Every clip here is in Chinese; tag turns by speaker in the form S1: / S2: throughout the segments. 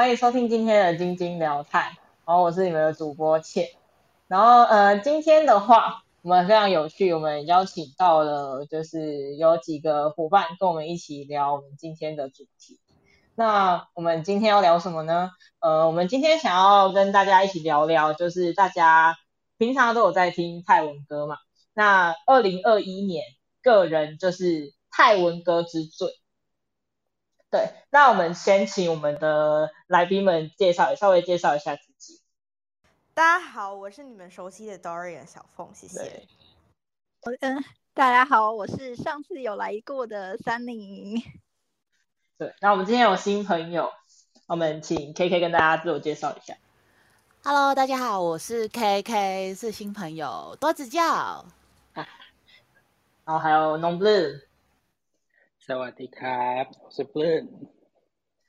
S1: 欢迎收听今天的晶晶聊泰，然后我是你们的主播倩，然后呃今天的话我们非常有趣，我们邀请到了就是有几个伙伴跟我们一起聊我们今天的主题。那我们今天要聊什么呢？呃，我们今天想要跟大家一起聊聊，就是大家平常都有在听泰文歌嘛？那二零二一年个人就是泰文歌之最。对，那我们先请我们的来宾们介绍，稍微介绍一下自己。
S2: 大家好，我是你们熟悉的 Dorian 小凤，谢谢。
S3: 嗯，大家好，我是上次有来过的三宁。
S1: 对，那我们今天有新朋友，我们请 K K 跟大家自我介绍一下。
S4: Hello，大家好，我是 K K，是新朋友，多指教。
S1: 然后还有 Non Blue。
S5: สวัสดีครับ我是 Blue。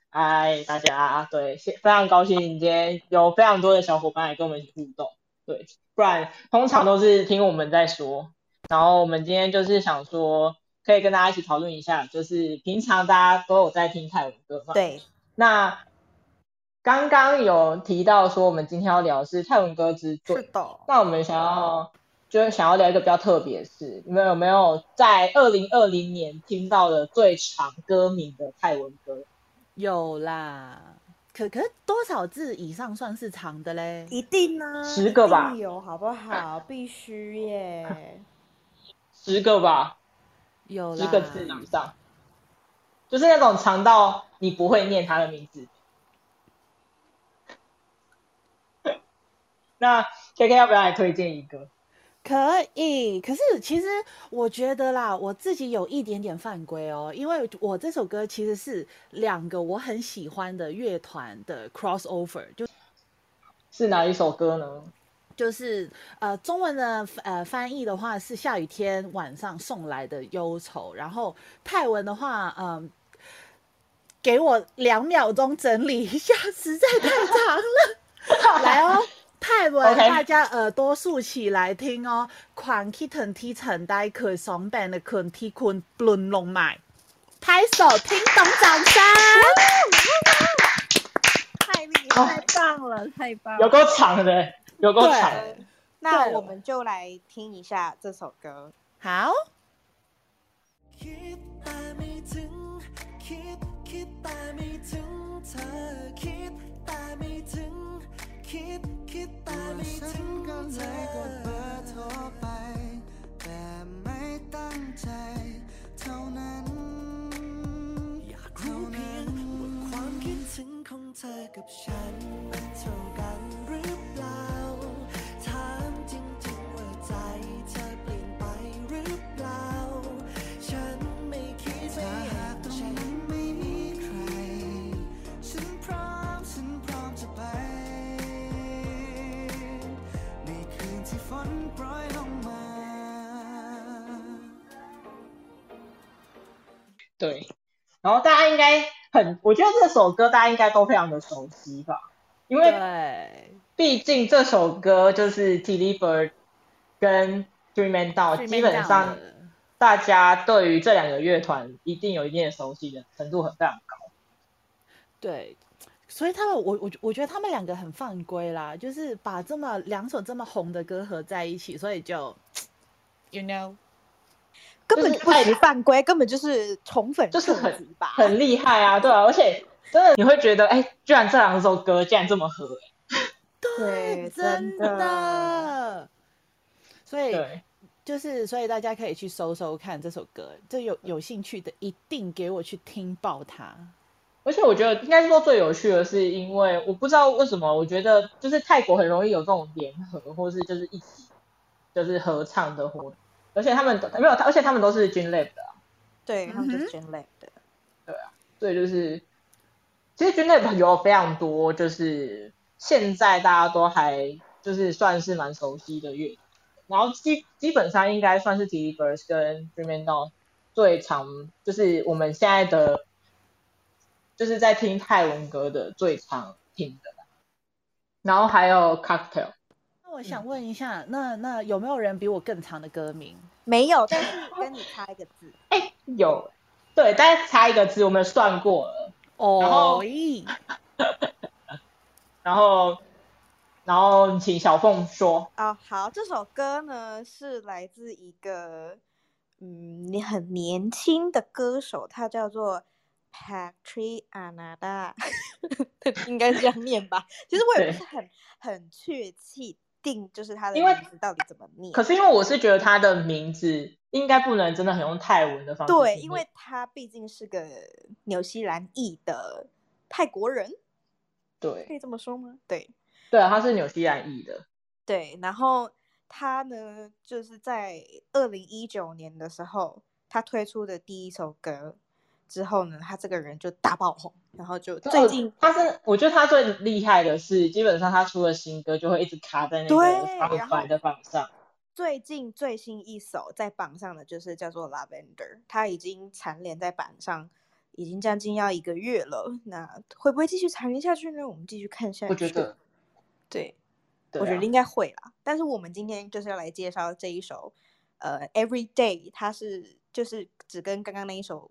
S1: 嗨，大家，对，非常高兴今天有非常多的小伙伴来跟我们一起互动。对，不然通常都是听我们在说，然后我们今天就是想说。可以跟大家一起讨论一下，就是平常大家都有在听泰文歌嘛？
S2: 对。
S1: 那刚刚有提到说，我们今天要聊的是泰文歌之最。
S2: 是的。
S1: 那我们想要 就是想要聊一个比较特别的事，你们有没有在二零二零年听到的最长歌名的泰文歌？
S4: 有啦。可可是多少字以上算是长的嘞？
S2: 一定啊。
S1: 十个吧。
S2: 有好不好？必须耶。
S1: 十个吧。
S4: 有
S1: 十个字以上，就是那种长到你不会念他的名字。那 K K 要不要来推荐一个？
S4: 可以，可是其实我觉得啦，我自己有一点点犯规哦，因为我这首歌其实是两个我很喜欢的乐团的 crossover，就
S1: 是哪一首歌呢？
S4: 就是呃，中文的呃翻译的话是下雨天晚上送来的忧愁，然后泰文的话，嗯，给我两秒钟整理一下，实在太长了。来哦，泰文大家耳朵竖起来听哦。款 kitten 踢成呆可松板的困踢困轮龙买，拍手听懂掌声。
S3: 太厉害，太棒了，太棒，
S1: 有够长的。有够长，
S2: 那我们就来听一下这首歌。
S4: 好。
S1: ใธ
S6: อกดเบอร์โทรไป แต่ไม่ตั้งใจ เท่านั้น อยากรู้เพียงว่าความคิดถึงของเธอกับฉัน
S1: 然后大家应该很，我觉得这首歌大家应该都非常的熟悉吧，因为毕竟这首歌就是 t i l y Bird 跟 Three Man Down，基本上大家对于这两个乐团一定有一定的熟悉的程度很非常高。
S4: 对，所以他们我我我觉得他们两个很犯规啦，就是把这么两首这么红的歌合在一起，所以就 You know。
S2: 根本不是犯规，根本就是宠粉，
S1: 就是很很厉害啊，对啊，而且真的你会觉得，哎，居然这两首歌竟然这么合，
S4: 对，真的。所以就是，所以大家可以去搜搜看这首歌，就有有兴趣的一定给我去听爆它。
S1: 而且我觉得应该说最有趣的是，因为我不知道为什么，我觉得就是泰国很容易有这种联合，或是就是一起就是合唱的活动。而且他们没有，而且他们都是军类的，
S2: 对，他们是军类的，
S1: 对啊，所以就是，其实军类有非常多，就是现在大家都还就是算是蛮熟悉的乐，然后基基本上应该算是 t v e r s 跟 Dream On 最常，就是我们现在的，就是在听泰文歌的最常听的，然后还有 Cocktail。
S4: 我想问一下，那那有没有人比我更长的歌名？
S2: 没有，但是跟你差一个字。
S1: 哎，有，对，但是差一个字，我们算过了。哦。然后，然后然后请小凤说。
S7: 哦，好，这首歌呢是来自一个嗯，你很年轻的歌手，他叫做 Patrick Anada，应该是这样念吧？其实我也不是很很确切定，就是他的名字到底怎么念。
S1: 可是因为我是觉得他的名字应该不能真的很用泰文的方式。
S7: 对，因为他毕竟是个纽西兰裔的泰国人。
S1: 对，
S7: 可以这么说吗？对，
S1: 对啊，他是纽西兰裔的。
S7: 对，然后他呢，就是在二零一九年的时候，他推出的第一首歌之后呢，他这个人就大爆红，然后就最近
S1: 他是，我觉得他最厉害的是，基本上他出了新歌就会一直卡在那个 Spotify 的榜上。
S7: 最近最新一首在榜上的就是叫做 Lavender，他已经蝉联在榜上。已经将近要一个月了，那会不会继续蝉联下去呢？我们继续看下去。
S1: 我觉得，
S7: 对，我觉得应该会啦。但是我们今天就是要来介绍这一首，呃，Every Day，它是就是只跟刚刚那一首，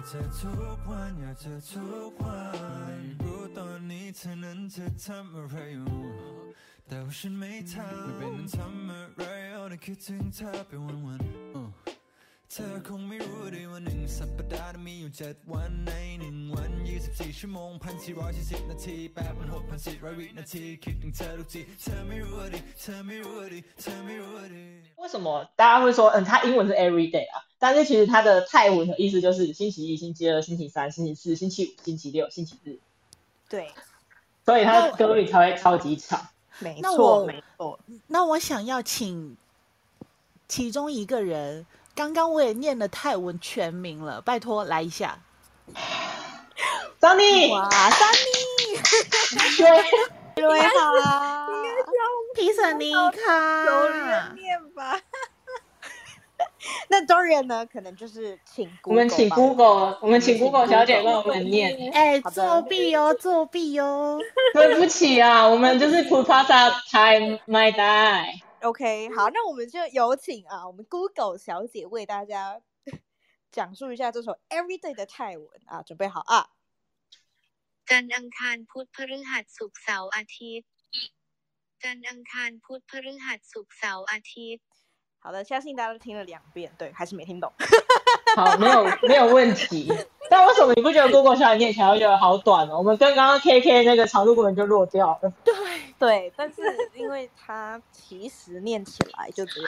S7: ากเธอทุกวันอยากเธอทุกวันไม่รู้ตอนนี้เธอนั้นจะทำอะไรอยู่แต่ว่าฉันไม่ทำไม่เป็นทำอะไรเอาแต่คิดถึงเธอไปวันๆ เธอคงไม่รู้ดีว่าหนึ่งสัปดาห์มีอยู่เจ็ดวันในหนึ่งวันยี่สิบสี่ชั่วโมงพันสี่ร้อยสี่สิบนาทีแปดพันหกพันสี่ร้อยวินาทีคิดถึงเธอทุกทีเธอไม่รู้ดิเธอไม่รู้ดิเธอไม่รู้ดิ为什么大家会说嗯，它英文是 every day 啊？但是其实它的泰文的意思就是星期一、星期二、星期三、星期四、星期五、星期六、星期日。对，所以它的歌里才会超级长。没错，没错。
S4: 那我想要请其中一个人。 刚刚我也念了泰文全名了，拜托来一下。
S1: Sunny，
S7: 哇，Sunny，
S3: 对，
S7: 你好，
S3: 应该叫
S4: 皮森尼卡，
S3: 有人念吧？
S7: 那 Dorian 呢？可能就是请
S1: 我们请 Google，我们请 Google 小姐帮我们念。
S4: 哎，作弊哦，作弊哦！
S1: 对不起啊，我们就是 Pupasa Time My Die。
S7: OK，好，那我们就有请啊，我们 Google 小姐为大家讲述一下这首 Everyday 的泰文啊，准备好啊。
S8: จันทร์อังคารพุธพฤหัสศุกร์เสาร์อาทิตย์จันทร์อังคารพุธพฤหัสศุกร์เสาร์อาทิตย์
S7: 好的，相信大家都听了两遍，对，还是没听懂。
S1: 好没有没有问题。但为什么你不觉得过过小来念起来会觉得好短呢？我们刚刚 kk 那个长度根本就落掉了
S7: 对。对但是因为他其实念起来就只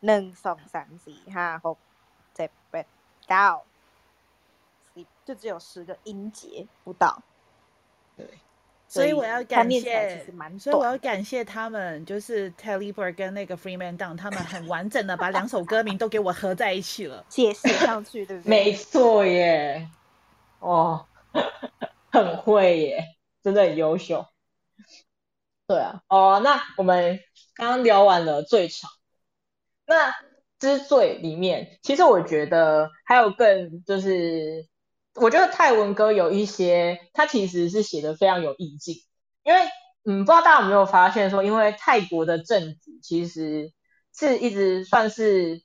S7: 能送三十哈号后再不到就只有十个音节不到。
S1: 对。
S4: 所以我要感谢，所以我要感谢他们，就是 Bird 跟那个 Freeman Down，他们很完整的把两首歌名都给我合在一起了，
S7: 写写上去，对不对？
S1: 没错耶，哦，很会耶，真的很优秀。对啊，哦，那我们刚刚聊完了最长，那之最里面，其实我觉得还有更就是。我觉得泰文歌有一些，它其实是写的非常有意境，因为嗯，不知道大家有没有发现说，因为泰国的政治其实是一直算是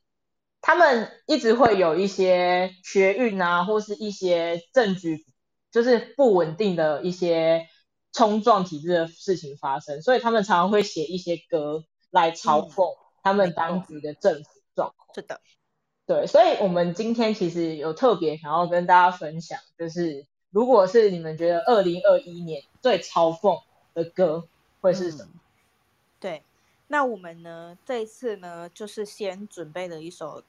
S1: 他们一直会有一些学运啊，或是一些政局就是不稳定的一些冲撞体制的事情发生，所以他们常常会写一些歌来嘲讽他们当局的政府状况。
S7: 是的。
S1: 对，所以，我们今天其实有特别想要跟大家分享，就是如果是你们觉得二零二一年最嘲讽的歌会是什么？
S7: 对，那我们呢这一次呢，就是先准备了一首，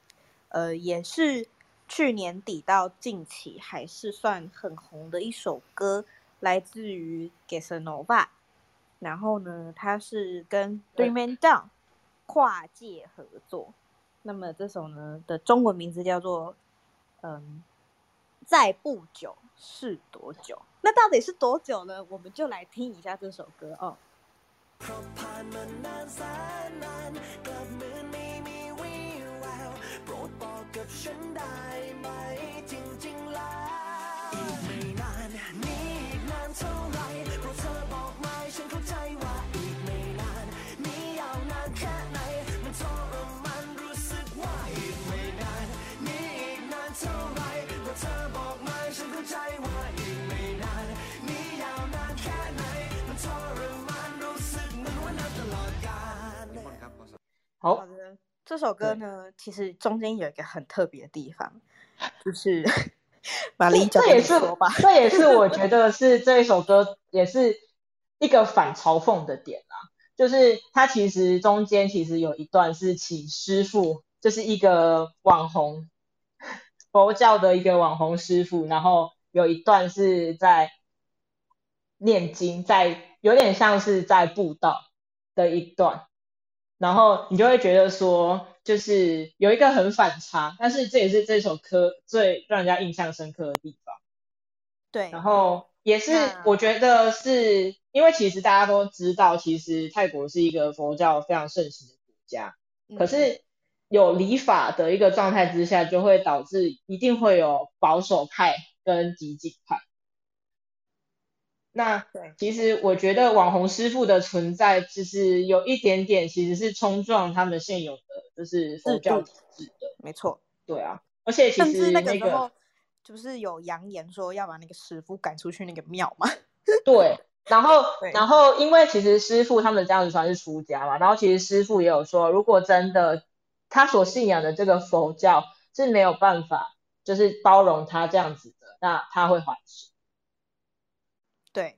S7: 呃，也是去年底到近期还是算很红的一首歌，来自于 g e s n o v a 然后呢，它是跟 Three Man Down 跨界合作。那么这首呢的中文名字叫做嗯在不久是多久？那到底是多久呢？我们就来听一下这首歌哦。
S1: 好
S7: 好，的，这首歌呢，其实中间有一个很特别的地方，就 是玛丽
S1: 这也是
S7: 吧。
S1: 这也是我觉得是这一首歌 也是一个反嘲讽的点啦，就是它其实中间其实有一段是请师傅，就是一个网红佛教的一个网红师傅，然后有一段是在念经，在有点像是在布道的一段，然后你就会觉得说，就是有一个很反差，但是这也是这首歌最让人家印象深刻的地方。
S7: 对，
S1: 然后也是我觉得是因为其实大家都知道，其实泰国是一个佛教非常盛行的国家，可
S7: 嗯
S1: 是有礼法的一个状态之下，就会导致一定会有保守派跟激进派。那
S7: 对
S1: 其实我觉得网红师傅的存在，其实有一点点其实是冲撞他们现有的就是佛教体制的，
S7: 没错，
S1: 对啊，而且其
S7: 甚至
S1: 实那
S7: 那个时候就是有扬言说要把那个师傅赶出去那个庙嘛。
S1: 对，然后 然后因为其实师傅他们这样子算是出家嘛，然后其实师傅也有说，如果真的他所信仰的这个佛教是没有办法就是包容他这样子的，那他会还俗。
S7: 对，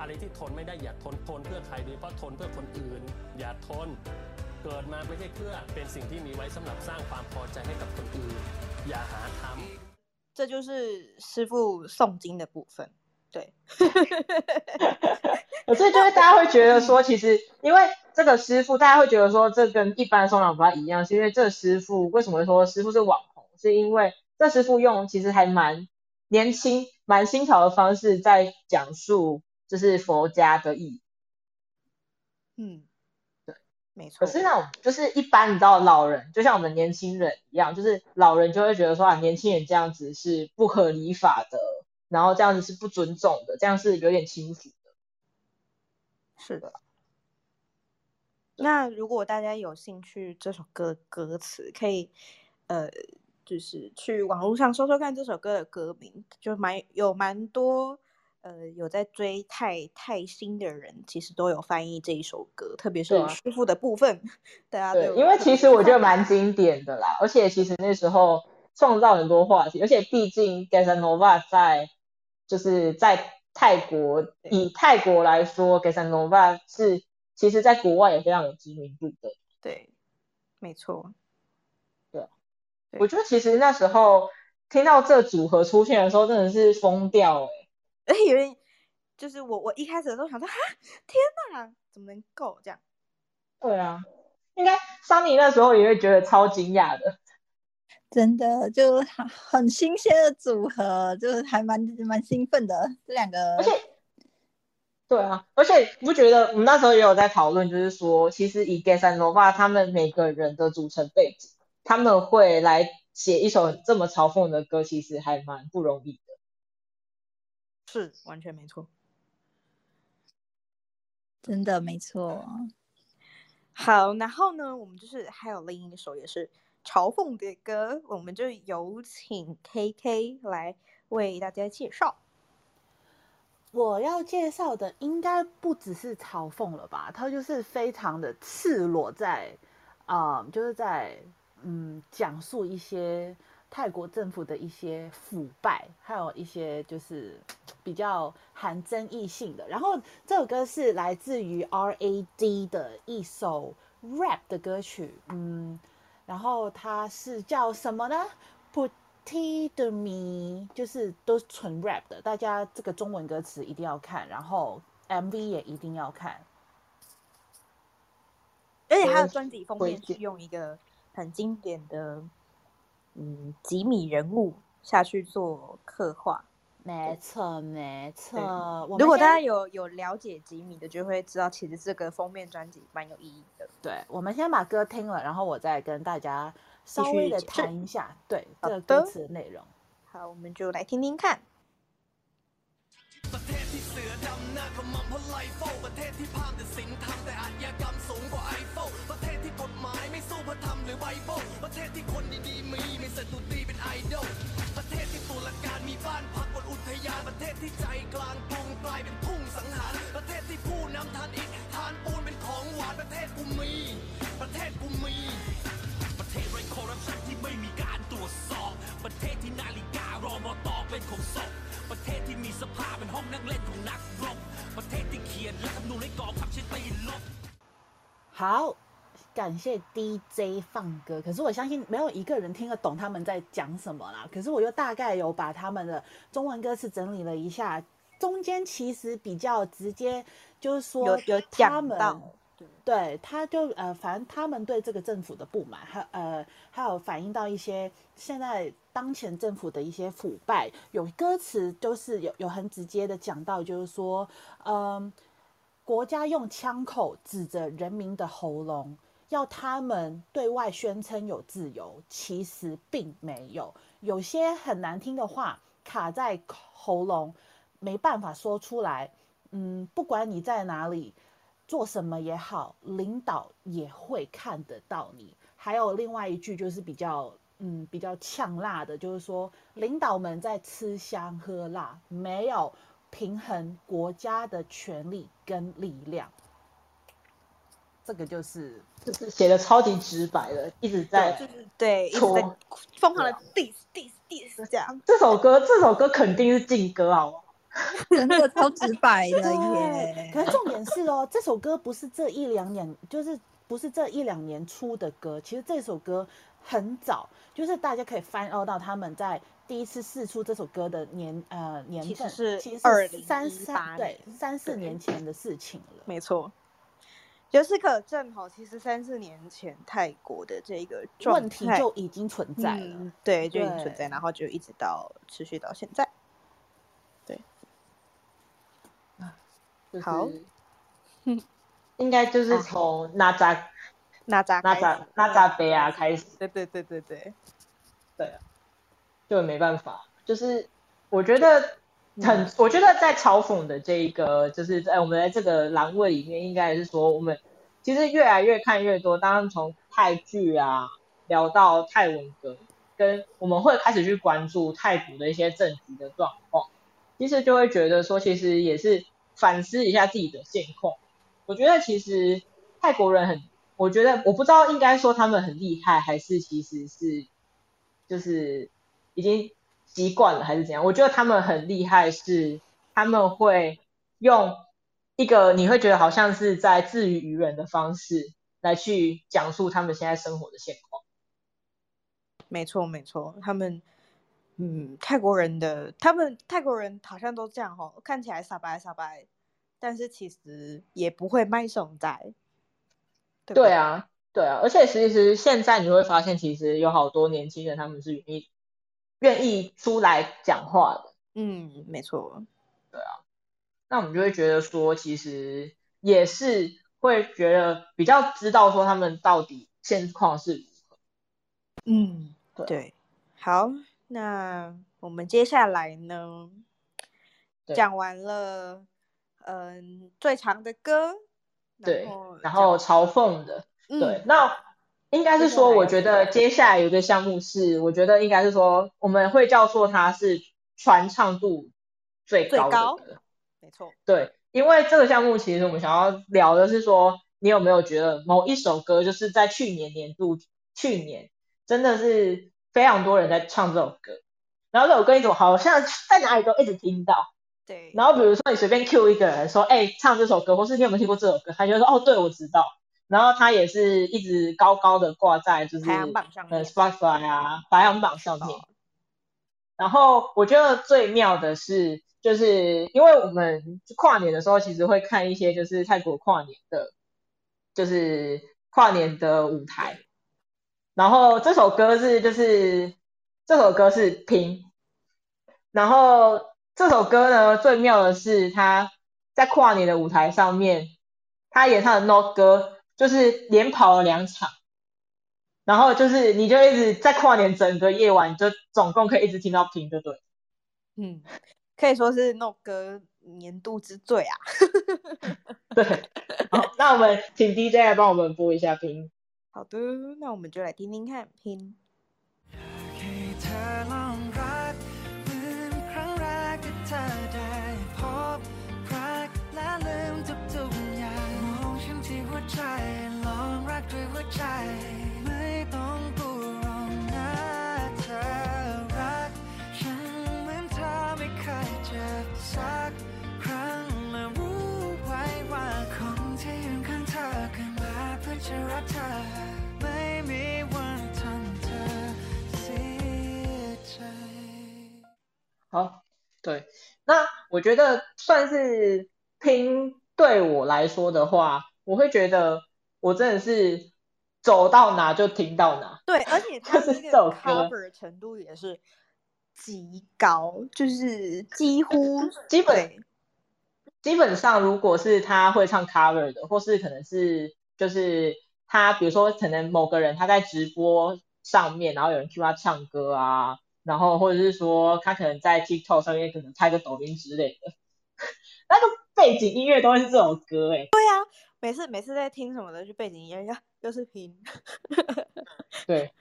S9: อะไรที่ทนไม่ได้อย่าทน ทนเพื่อใครโดยเฉพาะทนเพื่อคนอื่น อย่าทน เกิดมาไม่ใช่เพื่อเป็นสิ่งที่มีไว้สำหรับสร้างความพอใจให้กับคนอื่น อย่าหาทำ
S7: 这就是师傅诵经的部分。对，
S1: 所以就是大家会觉得说，其实因为这个师傅，大家会觉得说这跟一般松朗不太一样，是因为这个师傅为什么会说师傅是网红？是因为这师傅用其实还蛮年轻、蛮新潮的方式在讲述 就是佛家的意义。
S7: 嗯，
S1: 对，
S7: 没错。
S1: 可是那种就是一般你知道老人，就像我们年轻人一样，就是老人就会觉得说啊，年轻人这样子是不合理法的，然后这样子是不尊重的，这样是有点轻浮的。
S7: 是的。那如果大家有兴趣这首歌的歌词，可以呃，就是去网络上搜搜看这首歌的歌名，就蛮有蛮多呃有在追泰泰星的人，其实都有翻译这一首歌，特别是
S1: 对啊
S7: 师傅的部分，大家都
S1: 对，因为其实我觉得。蛮经典的啦，而且其实那时候创造很多话题，而且毕竟 Gasanova 在就是在泰国，以泰国来说，Gasanova 是其实在国外也非常有知名度的。
S7: 对，没错，对
S1: 我觉得其实那时候听到这组合出现的时候，真的是疯掉哎、
S7: 有点就是我我一开始的时候想说，哈，天哪，怎么能够这样？
S1: 对啊，应该桑尼那时候也会觉得超惊讶的。
S3: 真的就很很新鲜的组合，就是还蛮蛮兴奋的。这两个，
S1: 而且，对啊，而且你不觉得我们那时候也有在讨论，就是说，其实以 g a s a n o v a 他们每个人的组成背景，他们会来写一首这么嘲讽的歌，其实还蛮不容易的。
S7: 是完全没错。
S3: 真的没错。
S7: 好，然后呢，我们就是还有另一首也是嘲讽的歌，我们就有请 KK 来为大家介绍。
S4: 我要介绍的应该不只是嘲讽了吧，它就是非常的赤裸在，啊、就是在嗯讲述一些泰国政府的一些腐败，还有一些就是 比较含争议性的。然后这首歌是来自于 R.A.D 的一首 rap 的歌曲，嗯，然后它是叫什么呢？Putty 的迷，就是都是纯 rap 的，大家这个中文歌词一定要看，然后 MV 也一定要看。
S7: 而且他的
S1: 我
S7: 专辑封面是用一个很经典的嗯吉米人物下去做刻画，
S4: 没错没错。我们
S7: 如果大
S4: 先
S7: 家有有了解吉米的，就会知道其实这个封面专辑蛮有意义的。
S4: 对，我们先把歌听了，然后我再跟大家稍微的
S7: 继续解释
S4: 谈一下对
S7: 好
S4: 这个歌
S7: 的
S4: 词的内容。
S7: 好，我们就来听听看。
S2: ประเทศที่เสือดำหน้าขมำเพราะไลโฟประเทศที่พามแต่สินทำแต่อาชญากรรม หรือไบเบิลประเทศที่คนดีๆมีไม่ศัตรูตีเป็นไอดอลประเทศที่ตุลาการมีบ้านพักบนอุทยานประเทศที่ใจกลางกรุงกลายเป็นทุ่งสังหารประเทศที่ผู้นำทานอิฐทานปูนเป็นของหวานประเทศกูมี ประเทศกูมี ประเทศไร้คอร์รัปชันที่ไม่มีการตรวจสอบ ประเทศที่นาฬิการอมตอเป็นของศพประเทศที่มีสภาเป็นห้องนั่งเล่นของนักรบประเทศที่เขียนรัฐธรรมนูญให้กองทัพใช้ตีนลบ
S4: 好，感谢 DJ 放歌。可是我相信没有一个人听得懂他们在讲什么啦。可是我又大概有把他们的中文歌词整理了一下，中间其实比较直接，就是说
S7: 有有
S4: 他
S7: 讲
S4: 们
S7: 到，对
S4: 对，他就呃，反正他们对这个政府的不满，还呃，还有反映到一些现在当前政府的一些腐败，有歌词都是有有很直接的讲到，就是说，嗯，国家用枪口指着人民的喉咙，要他们对外宣称有自由，其实并没有，有些很难听的话卡在喉咙，没办法说出来。嗯，不管你在哪里，做什么也好，领导也会看得到你。还有另外一句就是比较嗯比较呛辣的，就是说领导们在吃香喝辣，没有平衡国家的权力跟力量。这个就是
S1: 就是写的超级直白的，一直在
S7: 就是对，一直在疯狂的
S1: 对
S7: diss diss diss 这样。
S1: 这首歌，这首歌肯定是劲歌，好不好？
S3: 真的超直白的
S4: 对，
S3: 耶。
S4: 可是重点是哦，这首歌不是这一两年，就是不是这一两年出的歌。其实这首歌很早，就是大家可以翻哦到他们在第一次试出这首歌的年呃年份，
S7: 其实是
S4: 其实
S7: 2018
S4: 三三对三四年前的事情了。
S7: 没错，由此可证哈，其实三四年前泰国的这个状
S4: 问题
S7: 态
S4: 就已经存在了。
S7: 嗯对，就已经存在，然后就一直到持续到现在。
S1: 就是
S7: 好，
S1: 应该就是从那扎
S7: 那扎
S1: 那扎
S7: 开始
S1: 那扎贝啊开始，
S7: 对对对对对，
S1: 对啊，就没办法，就是我觉得很，我觉得在嘲讽的这一个，就是在我们在这个栏位里面，应该是说我们其实越来越看越多，当然从泰剧啊聊到泰文歌，跟我们会开始去关注泰国的一些政局的状况，其实就会觉得说，其实也是反思一下自己的现况。我觉得其实泰国人很，我觉得我不知道应该说他们很厉害，还是其实是就是已经习惯了，还是怎样？我觉得他们很厉害，是他们会用一个你会觉得好像是在自娱于人的方式来去讲述他们现在生活的现况。
S7: 没错没错，他们嗯，泰国人的他们泰国人好像都这样哈，看起来傻白傻白，但是其实也不会卖手在。对
S1: 啊，对啊，而且其实现在你会发现，其实有好多年轻人他们是愿意愿意出来讲话的。
S7: 嗯，没错，对啊
S1: 那我们就会觉得说，其实也是会觉得比较知道说他们到底现况是如何。
S7: 嗯，
S1: 对。
S7: 对，好，那我们接下来呢，
S1: 对。
S7: 讲完了，嗯，最长的歌，
S1: 对，然后
S7: 讲
S1: 嘲讽的，
S7: 嗯。
S1: 对，那应该是说，我觉得接下来有一个项目是，我觉得应该是说，我们会叫做它是传唱度最高
S7: 最高
S1: 的歌。
S7: 没错，
S1: 对，因为这个项目其实我们想要聊的是说，你有没有觉得某一首歌就是在去年年度，去年真的是非常多人在唱这首歌，然后这首歌一种好像在哪里都一直听到，
S7: 对，
S1: 然后比如说你随便 Q 一个人说，哎、唱这首歌，或是你有没有听过这首歌，他就会说，哦，对，我知道。然后他也是一直高高的挂在就是
S7: 排行榜上
S1: 呃
S7: 面
S1: Spotify 啊排行榜上面
S7: 哦。
S1: 然后我觉得最妙的是，就是因为我们跨年的时候，其实会看一些就是泰国跨年的，就是跨年的舞台。然后这首歌是就是这首歌是拼，然后这首歌呢，最妙的是他在跨年的舞台上面，他演唱的《No 歌》就是连跑了两场，然后就是你就一直在跨年整个夜晚，就总共可以一直听到平，对不对？
S7: 嗯，可以说是那首歌年度之最啊。
S1: 对，好，那我们请 DJ 来帮我们播一下平。
S7: 好的，那我们就来听听看拼。
S2: ให้เธอลองรักเหมือนครั้งแรกที่เธอได้พบรักและลืมทุกๆ ที่หัวใจ ลองรักด้วยหัวใจ ไม่ต้องกลัวหรอกนะเธอรัก ฉันเหมือนเธอไม่เคยเจ็บสักครั้งและรู้ไว้ว่าคนที่ยืนข้างเธอเกิดมาเพื่อจะรักเธอ ไม่มีวันทำเธอเสียใจ
S1: 好，对，那我觉得算是拼对我来说的话， 我会觉得我真的是走到哪就听到哪。
S7: 对，而且它
S1: 就是这首
S7: cover 程度也是极高，就是几乎
S1: 基本基本上，如果是他会唱 cover 的，或是可能是就是他，比如说可能某个人他在直播上面，然后有人 cue 他唱歌啊，然后或者是说他可能在 TikTok 上面可能拍个抖音之类的，那个背景音乐都会是这首歌诶、
S7: 每次每次在听什么的，就背景音乐呀，又是拼，
S1: 对，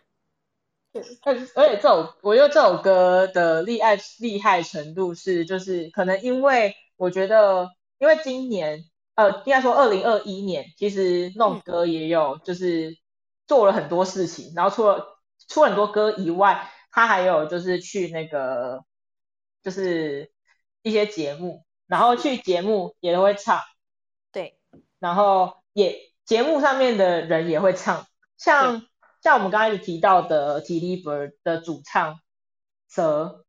S1: 而而且这首，我觉得这首歌的厉害厉害程度是，就是可能因为我觉得，因为今年，呃，应该说二零二一年，其实弄歌也有就是做了很多事情，然后除了出很多歌以外，他还有就是去那个就是一些节目，然后去节目也都会唱，
S7: 对，
S1: 然后也节目上面的人也会唱，像像我们刚开始提到的 t l i b e r 的主唱
S7: 蛇，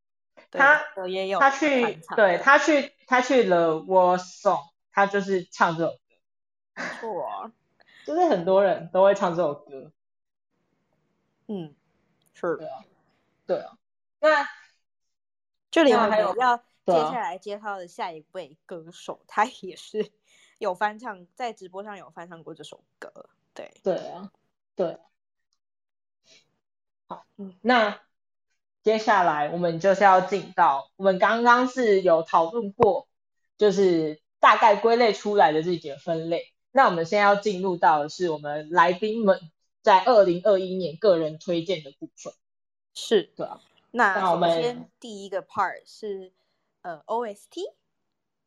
S1: 他
S7: 我也有
S1: 他去对他去他去了 War Song，他就是唱这首歌，
S7: 没错，
S1: 就是很多人都会唱这首歌，
S7: 嗯，是
S1: 对啊，对啊，那
S7: 这里我
S1: 那还有
S7: 们要接下来介绍的下一位歌手，他也是有翻唱，在直播上有翻唱过这首歌。对，
S1: 对啊，对，好
S7: 嗯，
S1: 那接下来我们就是要进到我们刚刚是有讨论过，就是大概归类出来的这几个分类。那我们现在要进入到的是我们来宾们在二零二一年个人推荐的部分，
S7: 是。
S1: 对啊，
S7: 那
S1: 那我们
S7: 先第一个 part 是呃 OST，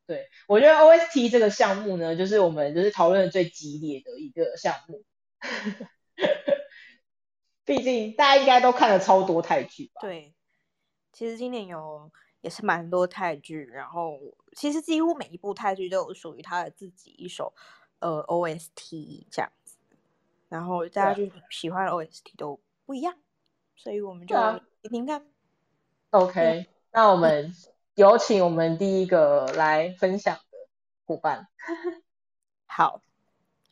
S1: 对我觉得 OST 这个项目呢，就是我们就是讨论最激烈的一个项目。毕竟大家应该都看了超多泰剧吧？
S7: 对，其实今年有也是蛮多泰剧，然后其实几乎每一部泰剧都有属于他的自己一首呃 OST 这样子，然后大家就喜欢的 OST 都不一样，所以我们就
S1: 对啊
S7: 听听看。
S1: OK，那我们有请我们第一个来分享的伙伴。
S7: 好，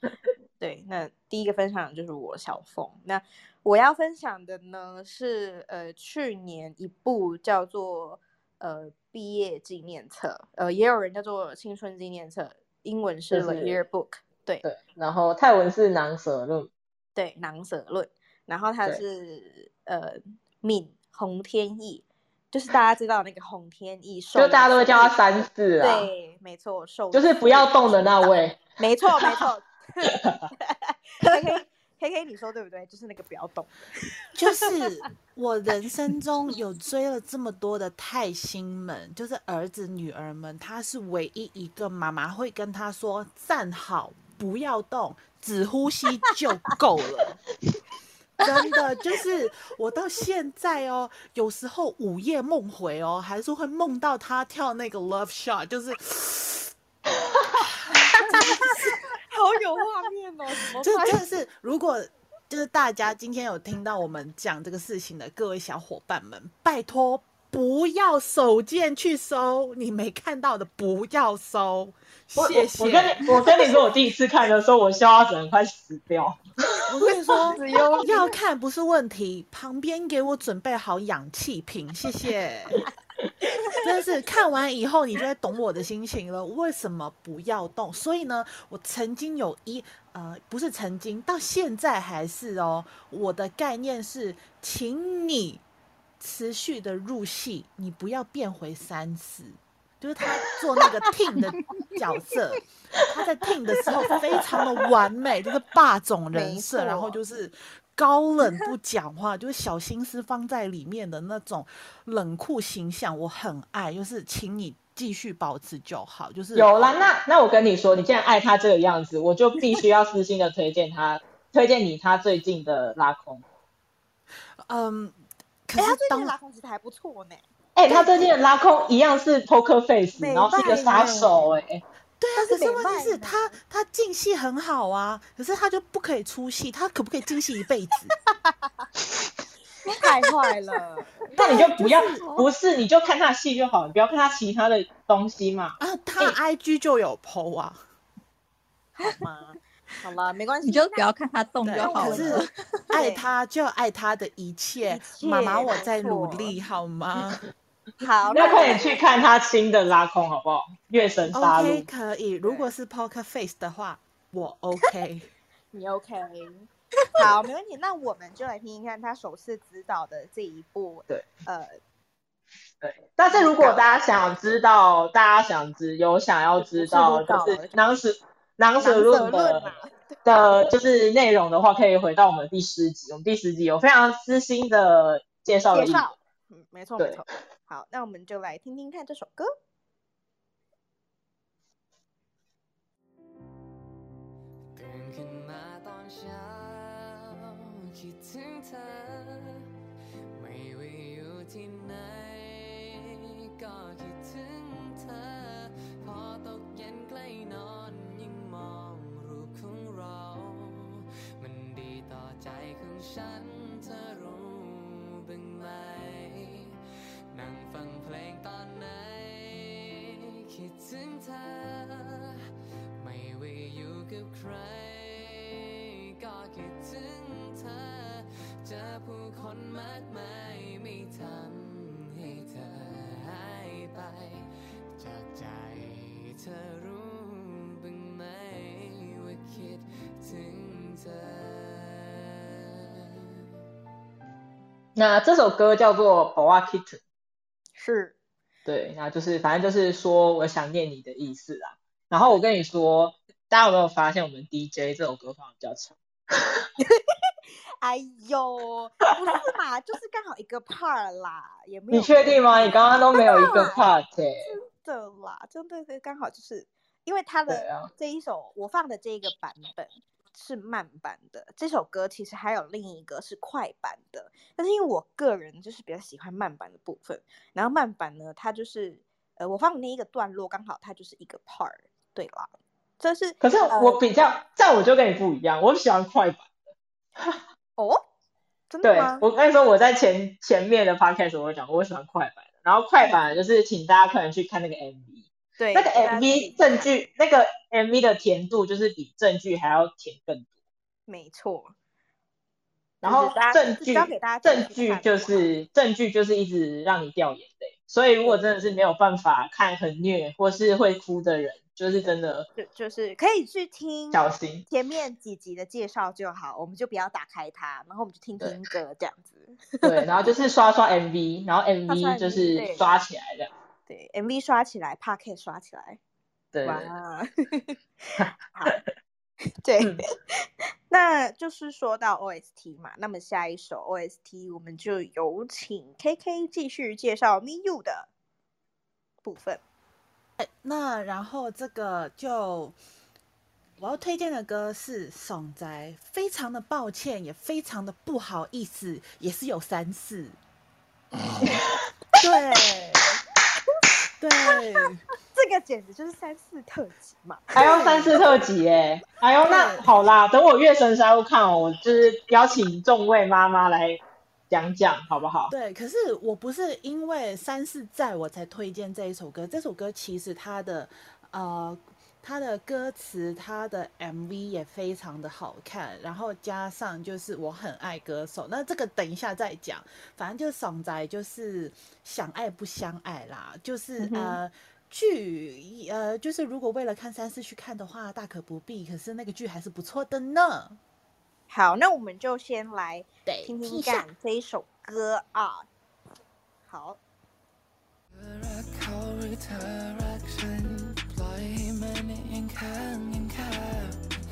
S7: 对，那第一个分享的就是我小凤。那我要分享的呢是呃去年一部叫做呃毕业纪念册，呃也有人叫做青春纪念册，英文是
S1: 就
S7: The
S1: 是
S7: Yearbook，对
S1: 对，然后泰文是囊舍论，
S7: 对，囊舍论。然后它是呃闵洪天意，就是大家知道那个洪天意受
S1: 就大家都会叫他
S7: 三
S1: 三四啊，
S7: 对，没错，瘦
S1: 就是不要动的那位。
S7: 没错，没错。K K K K，你说对不对？就是那个不要动。
S4: 就是我人生中有追了这么多的泰星们，就是儿子女儿们，他是唯一一个妈妈会跟他说站好，不要动，只呼吸就够了。真的就是我到现在哦，有时候午夜梦回哦，还是会梦到他跳那个 love shot，就是
S7: 好有画面哦！
S4: 就真的是，如果就是大家今天有听到我们讲这个事情的各位小伙伴们，拜托不要手贱去搜，你没看到的不要搜，谢谢。
S1: 我我跟你我跟你说，我第一次看的时候，我笑到整个快死掉。
S4: 我跟你说，要看不是问题，旁边给我准备好氧气瓶，谢谢。真是看完以后，你就会懂我的心情了。为什么不要动？所以呢，我曾经有一呃，不是曾经，到现在还是哦。我的概念是，请你持续的入戏，你不要变回三四。就是他做那个 Ting 的角色，他在 Ting 的时候非常的完美，就是霸总人设，然后就是高冷不讲话，就是小心思放在里面的那种冷酷形象，我很爱。就是请你继续保持就好，就是
S1: 有啦，那那我跟你说，你既然爱他这个样子，我就必须要私心的推荐他，推荐你他最近的拉空。
S4: 嗯，可
S7: 哎，
S4: 是
S7: 他最近的拉空其实还不错呢。
S1: 哎、他最近的拉空一样是 poker face，然后是一个杀
S7: 呢
S1: 手、哎，
S4: 对啊，
S7: 但是
S4: 可是问题是他他进戏很好啊，可是他就不可以出戏，他可不可以进戏一辈子？
S7: 太坏了，
S1: 那你就不要，不是你就看他戏就好，你不要看他其他的东西嘛。
S4: 啊，他 IG 就有 PO 啊，
S7: 好吗？好了，没关系，
S3: 你就不要看他动
S4: 对
S3: 就好
S4: 可是
S3: 了。
S4: 爱他就爱他的一切，
S7: 一
S4: 妈妈我在努力，好吗
S7: 好，
S1: 那
S7: 那
S1: 快点去看他新的拉空好不好？月神杀
S4: ？OK，可以。如果是 Poker Face 的话，我 OK。
S7: 你 OK？好，没问题。那我们就来听一看他首次指导的这一部，
S1: 对，
S7: 呃，
S1: 对，但是如果大家想知道，大家想知有想要知道，就是囊蛇囊
S7: 囊
S1: 蛇论的
S7: 论啊
S1: 的，就是内容的话，可以回到我们第十集。我们第十集有非常私心的介绍了一
S7: 介绍，嗯，没错
S1: 对
S7: 没错。好，那我们就来听听看这首歌。
S10: ตื่นขึ้นมาตอนเช้า คิดถึงเธอ ใจของฉันเธอรู้บ้างไหม นั่งฟังเพลงตอนไหน คิดถึงเธอ ไม่ว่าอยู่กับใคร ก็คิดถึงเธอ เจอผู้คนมากมายไม่ทำให้เธอหายไป จากใจเธอรู้บ้างไหมว่าคิดถึงเธอ
S1: 那这首歌叫做《b o a Kitten》，
S7: 是，
S1: 对，那就是反正就是说我想念你的意思啦。然后我跟你说，大家有没有发现我们 DJ 这首歌放的比较长？
S7: 哎呦，不是嘛，就是刚好一个 part 啦，也没有
S1: 你确定吗？你刚刚都没有一个 part 欸
S7: 真的啦，真的是，刚好就是因为他的这一首、我放的这一个版本是慢版的，这首歌其实还有另一个是快版的，但是因为我个人就是比较喜欢慢版的部分，然后慢版呢，它就是呃我放的那一个段落刚好它就是一个 part，对啦，这是
S1: 可是
S7: 呃
S1: 我比较，这样我就跟你不一样，我喜欢快版的。
S7: 哦，真的
S1: 对
S7: 吗？
S1: 我跟你说，我在前前面的 podcast 我有讲过，我喜欢快版的。然后快版就是请大家可能去看那个 MV，
S7: 对，
S1: 那个 MV 证据，那个 MV 的甜度就是比证据还要甜更多。
S7: 没错，
S1: 然后证据证据
S7: 就
S1: 是证据就是一直让你掉眼泪，所以如果真的是没有办法看很虐或是会哭的人，就是真的
S7: 就就是可以去听
S1: 小心。
S7: 前面几集的介绍就好，我们就不要打开它，然后我们就听听歌这样子。
S1: 对，然后就是刷刷 MV，然后 MV 就是
S7: 对
S1: 刷起来的。
S7: 对，MV 刷起来 p o c k e t 刷起来，
S1: 对，
S7: 哇，好，对，
S1: 嗯
S7: 那就是说到 OST 嘛，那么下一首 OST 我们就有请 KK 继续介绍 Miu 的部分。
S4: 那然后这个就我要推荐的歌是爽仔，非常的抱歉，也非常的不好意思，也是有三次。对，对，
S7: 这个简直就是三四特辑嘛！
S1: 还要三四特辑哎，哎呦，那好啦，等我月神杀入看哦，我就是邀请众位妈妈来讲讲，好不好？
S4: 对，可是我不是因为三四在我才推荐这一首歌，这首歌其实它的呃它的歌词、他的 MV 也非常的好看，然后加上就是我很爱歌手，那这个等一下再讲。反正就是爽仔就是想爱不相爱啦，就是、
S7: 嗯
S4: 呃。剧呃，就是如果为了看三四去看的话，大可不必。可是那个剧还是不错的呢。
S7: 好，那我们就先来
S4: 对，
S7: 听听看这一首歌啊。好，
S2: ให้มันยังค้างยังคา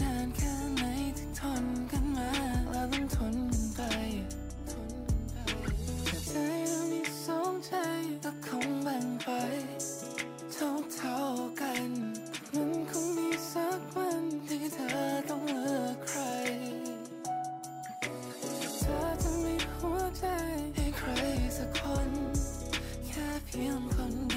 S2: นานแค่ไหนที่ทนกันมาแล้วต้องทนกันไปใจเรามีสองใจก็คงแบ่งไปเท่าเท่ากันมันคงมีสักวันที่เธอต้องเลือกใครเธอจะมีหัวใจให้ใครสักคน แค่เพียงคน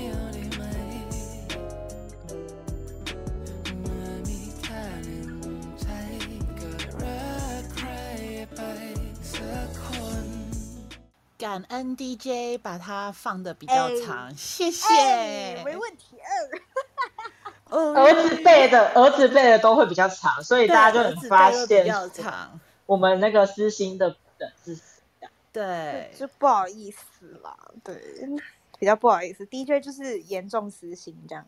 S4: 感恩 DJ 把它放的比较
S7: 哎
S4: 长，谢谢。
S7: 哎，没问题。二，
S4: 哦
S1: 儿子背的儿子背的都会比较长，所以大家就能发现
S4: 比较长，
S1: 我们那个私心的人是谁。
S4: 对，
S7: 就不好意思啦，对，比较不好意思。DJ 就是严重私心这样。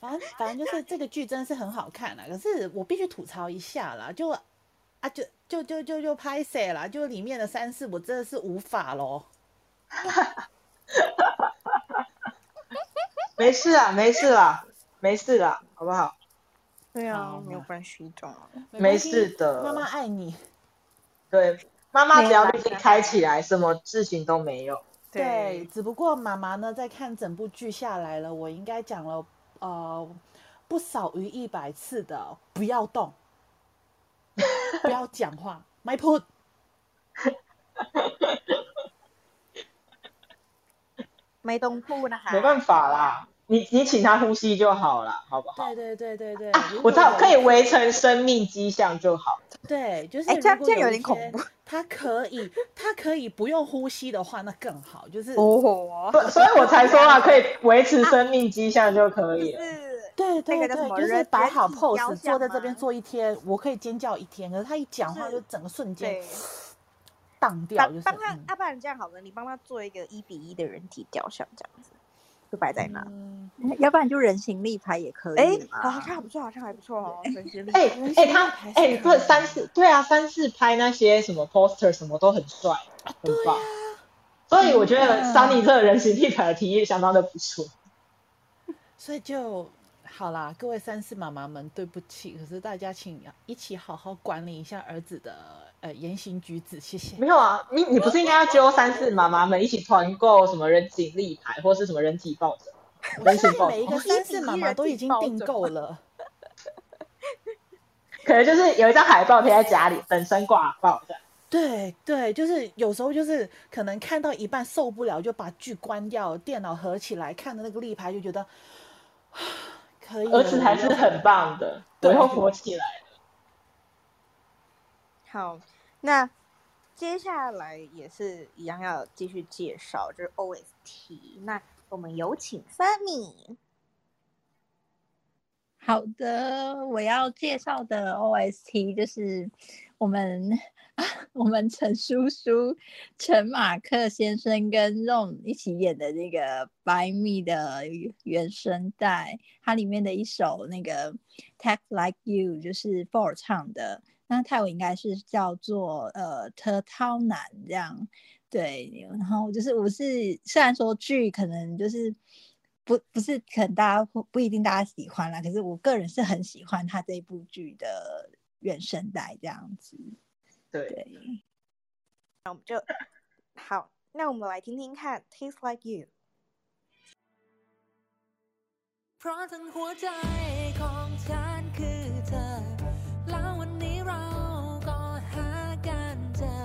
S4: 反正反正就是这个剧真的是很好看啦，可是我必须吐槽一下啦，就啊就就就就就拍谁啦，就里面的三四我真的是无法咯。
S1: 没事啊，没事啦，没事啦，好不好？
S7: 对啊，没有
S4: 嘛
S7: 关系的。
S1: 没事的
S4: 妈妈爱你。
S1: 对，妈妈只要滤镜开起来，什么事情都没有。
S4: 对，只不过妈妈呢，在看整部剧下来了，我应该讲了呃不少于一百次的不要动，不要讲话，my put。
S7: 没东铺呢，
S1: 没办法啦，你你请他呼吸就好了，好不好？
S4: 对对对对对，
S1: 啊，我知道可以围成生命迹象就好。
S4: 对，就是
S7: 哎这样这样有点恐怖。
S4: 他可以，他可以不用呼吸的话，那更好。就是、
S7: 哦，
S1: 所所以我才说啊，可以维持生命迹象就可以了。
S7: 是
S4: 对对对，就是
S7: 人
S4: 摆好 pose，坐
S7: 像
S4: 在这边
S7: 吗
S4: 坐一天，我可以尖叫一天。可是他一讲话，就整个瞬间
S7: 对，
S4: 荡掉，就是
S7: 帮帮他，
S4: 嗯
S7: 要不然这样好了，你帮他做一个一比一的人体雕像，这样子就摆在那。
S4: 嗯
S3: 要不然就人形立牌也可以
S7: 哎，
S3: 嘛。
S7: 好像还不错，好像还不错哦，人形立
S1: 哎
S7: 牌
S1: 哎，他哎，
S4: 可以
S1: 不三四对啊，三四拍那些什么 poster 什么都很帅，很棒。所以我觉得
S3: 嗯
S1: 桑尼特人形立牌的提议相当的不错。
S4: 所以就好啦，各位三四妈妈们，对不起，可是大家请一起好好管理一下儿子的呃言行举止，谢谢。
S1: 没有啊，你你不是应该要揪三四妈妈们一起团购什么人形立牌或是什么人体抱枕？
S4: 我
S1: 人形抱枕
S4: 现在每一个三四妈妈都已经订购了，
S1: 可能就是有一张海报贴在家里，本身挂报这样。
S4: 对对，就是有时候就是可能看到一半受不了，就把剧关掉，电脑合起来看的那个立牌，就觉得 可以了。
S1: 儿子还是很棒的，我
S4: 对
S1: 又火起来了。
S7: 好，那接下来也是一样要继续介绍，就是 OST。那我们有请 Fanny。
S3: 好的，我要介绍的 OST 就是我们 我们陈叔叔陈马克先生跟 Ron 一起演的那个《白蜜》的原声带，它里面的一首那个《Take Like You》就是 For 唱的，那泰文应该是叫做呃“特涛男”这样。对，然后就是我是虽然说剧可能就是不不是可能大家不不一定大家喜欢啦，可是我个人是很喜欢他这部剧的原声带这样子。
S1: 对，
S3: 对，
S7: 那我们就好，那我们来听听看《Taste Like You》。
S2: เพราะทั้งหัวใจของฉันคือเธอ แล้ววันนี้เราก็หากันเจอ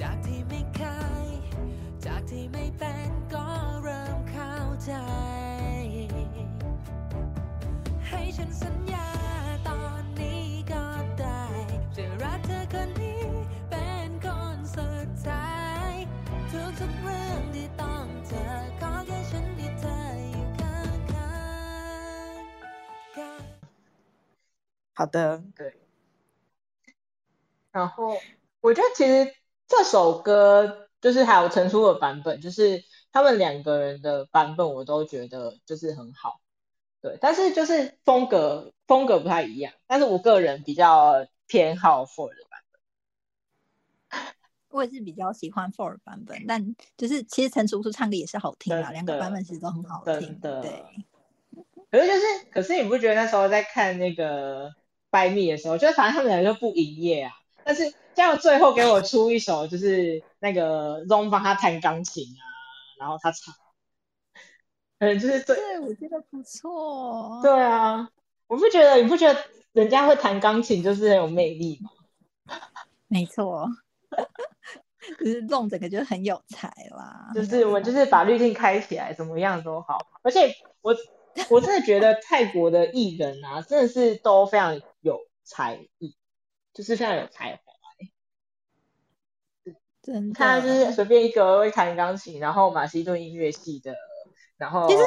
S2: จากที่ไม่เคย จากที่ไม่เป็นก็เริ่มเข้าใจ ให้ฉันสัญญา า
S7: 好的，对。
S1: 然后我觉得其实这首歌就是还有陈叔的版本，就是他们两个人的版本我都觉得就是很好，对，但是就是风格风格不太一样，但是我个人比较偏好 Four 的版本。
S3: 我也是比较喜欢 Four 版本，但就是其实陈楚楚唱歌也是好听啊，两个版本其实都很好听。
S1: 的
S3: 对，
S1: 可是就是，可是你不觉得那时候在看那个拜蜜的时候，就是反正他们两个就不营业啊，但是这样最后给我出一首，就是那个 Zong 帮他弹钢琴啊，然后他唱，嗯，就是最
S3: 对，我觉得不错。
S1: 对啊，我不觉得你不觉得人家会弹钢琴就是很有魅力吗？
S3: 没错，就是弄整个就很有才啦。
S1: 就是我们就是把滤镜开起来，怎么样都好。而且我我真的觉得泰国的艺人啊，真的是都非常有才艺，就是非常有才华。
S3: 真的，
S1: 他就是随便一个会弹钢琴，然后马其顿音乐系的，然后
S7: 其实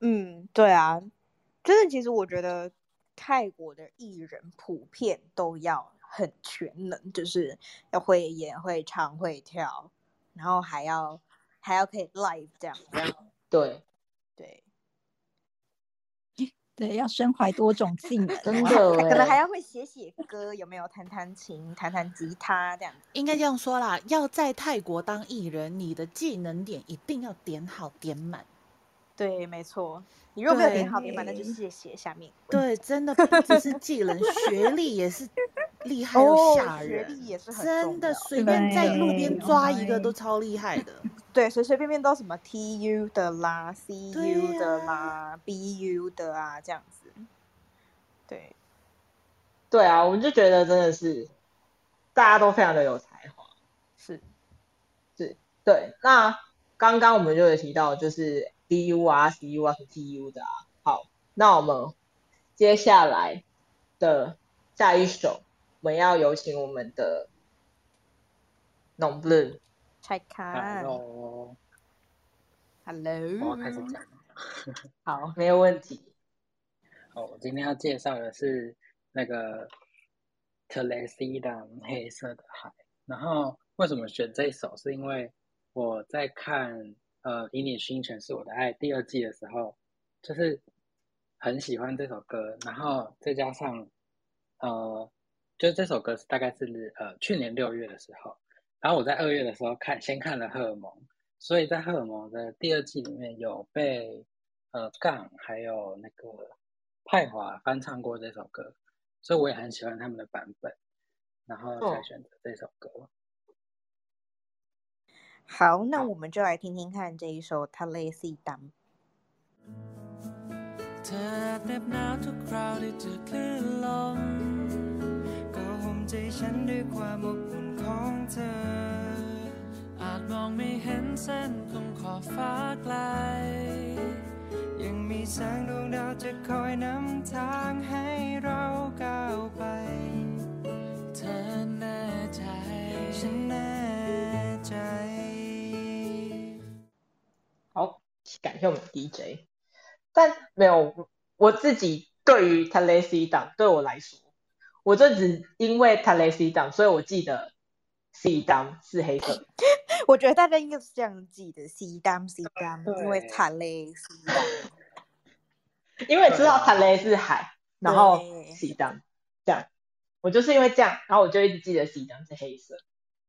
S7: 嗯，对啊，就是其实我觉得泰国的艺人普遍都要很全能，就是要会演、会唱、会跳，然后还要还要可以 live 这样。
S1: 对，
S7: 对，
S3: 对，要身怀多种技能啊，
S1: 真的
S7: 可能还
S1: 欸
S7: 要会写写歌，有没有？弹弹琴、弹弹吉他这样。
S4: 应该这样说啦，要在泰国当艺人，你的技能点一定要点好点满。
S7: 对，没错。你如果没有点好明白，那就谢谢下面。
S4: 对，真的不只是技能，学历也是厉害到
S7: 哦
S4: 吓
S7: 学。历也是很
S4: 真的，随便在路边抓一个都超厉害的。
S7: 对，随随便便都什么 TU 的啦、CU 的
S4: 啊
S7: 啦、BU 的啊，这样子。对，
S1: 对啊，我们就觉得真的是大家都非常的有才华。
S7: 是是
S1: 对，那刚刚我们就有提到，就是 BU 啊、CU 啊、TU 的啊。好，那我们接下来的下一首，我们要有请我们的 Non Blue。
S7: 拆开。Hello，Hello，
S5: 我要开始讲。
S1: 好，没有问题。
S5: 好，我今天要介绍的是那个 e e s i d a 黑色的海。然后为什么选这一首？是因为我在看呃《以你心全是我的爱》第二季的时候，就是很喜欢这首歌，然后再加上呃，就这首歌是大概是呃去年六月的时候，然后我在二月的时候看，先看了《荷尔蒙》，所以在《荷尔蒙》的第二季里面有被呃杠还有那个派华翻唱过这首歌，所以我也很喜欢他们的版本，然后才
S1: 哦
S5: 选择这首歌。
S7: 好，那我们就来听听看这一首《ทะเลสีดำ》。
S2: เธอเหน็บหนาวทุกคราวที่เจอคลื่นลม ก็ห่มใจฉันด้วยความอบอุ่นของเธอ อาจมองไม่เห็นเส้นตรงขอบฟ้าไกล ยังมีแสงดวงดาวจะคอยนำทางให้เราก้าวไป เธอแน่ใจ ฉันแน่ใจ
S1: 感谢我们 DJ，但没有我自己对于 Talesi 档对我来说，我就只因为 Talesi 档，所以我记得 C 档是黑色。
S7: 我觉得大家应该是这样记得 C 档 C 档，因为惨嘞，
S1: 因为知道惨嘞是海，然后 C 档这样，我就是因为这样，然后我就一直记得 C 档是黑色。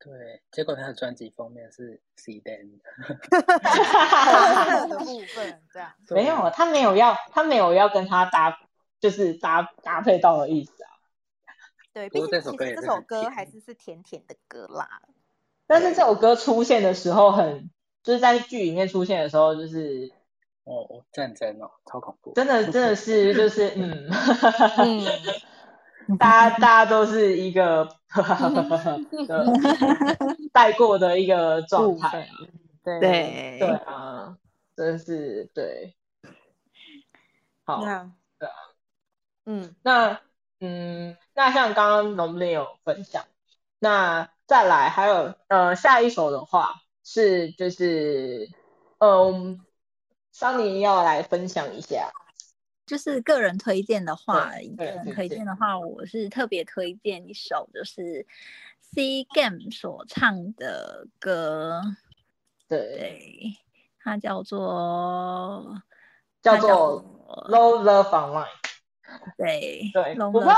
S5: 对，结果他的专辑封面是 C Dan 的，
S7: 特色的部分这样。
S1: 没有，他没有要，他没有要跟他搭，就是搭搭配到的意思啊。
S7: 对，毕竟其
S5: 这首歌
S7: 这首歌还是是甜甜的歌啦。
S1: 但是这首歌出现的时候很，就是在剧里面出现的时候，就是
S5: 哦，哦战争哦，超恐怖。
S1: 真的真的是就是嗯，
S7: 嗯，
S1: 大家大家都是一个的 带过的一个状态啊，
S7: 对。
S3: 对。
S1: 对啊，真是对。好，
S7: 那
S1: 对啊，
S7: 嗯，
S1: 那嗯，那像刚刚农林有分享，那再来还有呃下一首的话是就是嗯，桑尼要来分享一下，
S3: 就是个人推荐的话，个人
S1: 推荐
S3: 的话，我是特别推荐一首，就是 C Game 所唱的歌，
S1: 对，
S3: 对，它叫做
S1: 叫做 Low Love Online。
S3: 对
S1: 对我不知道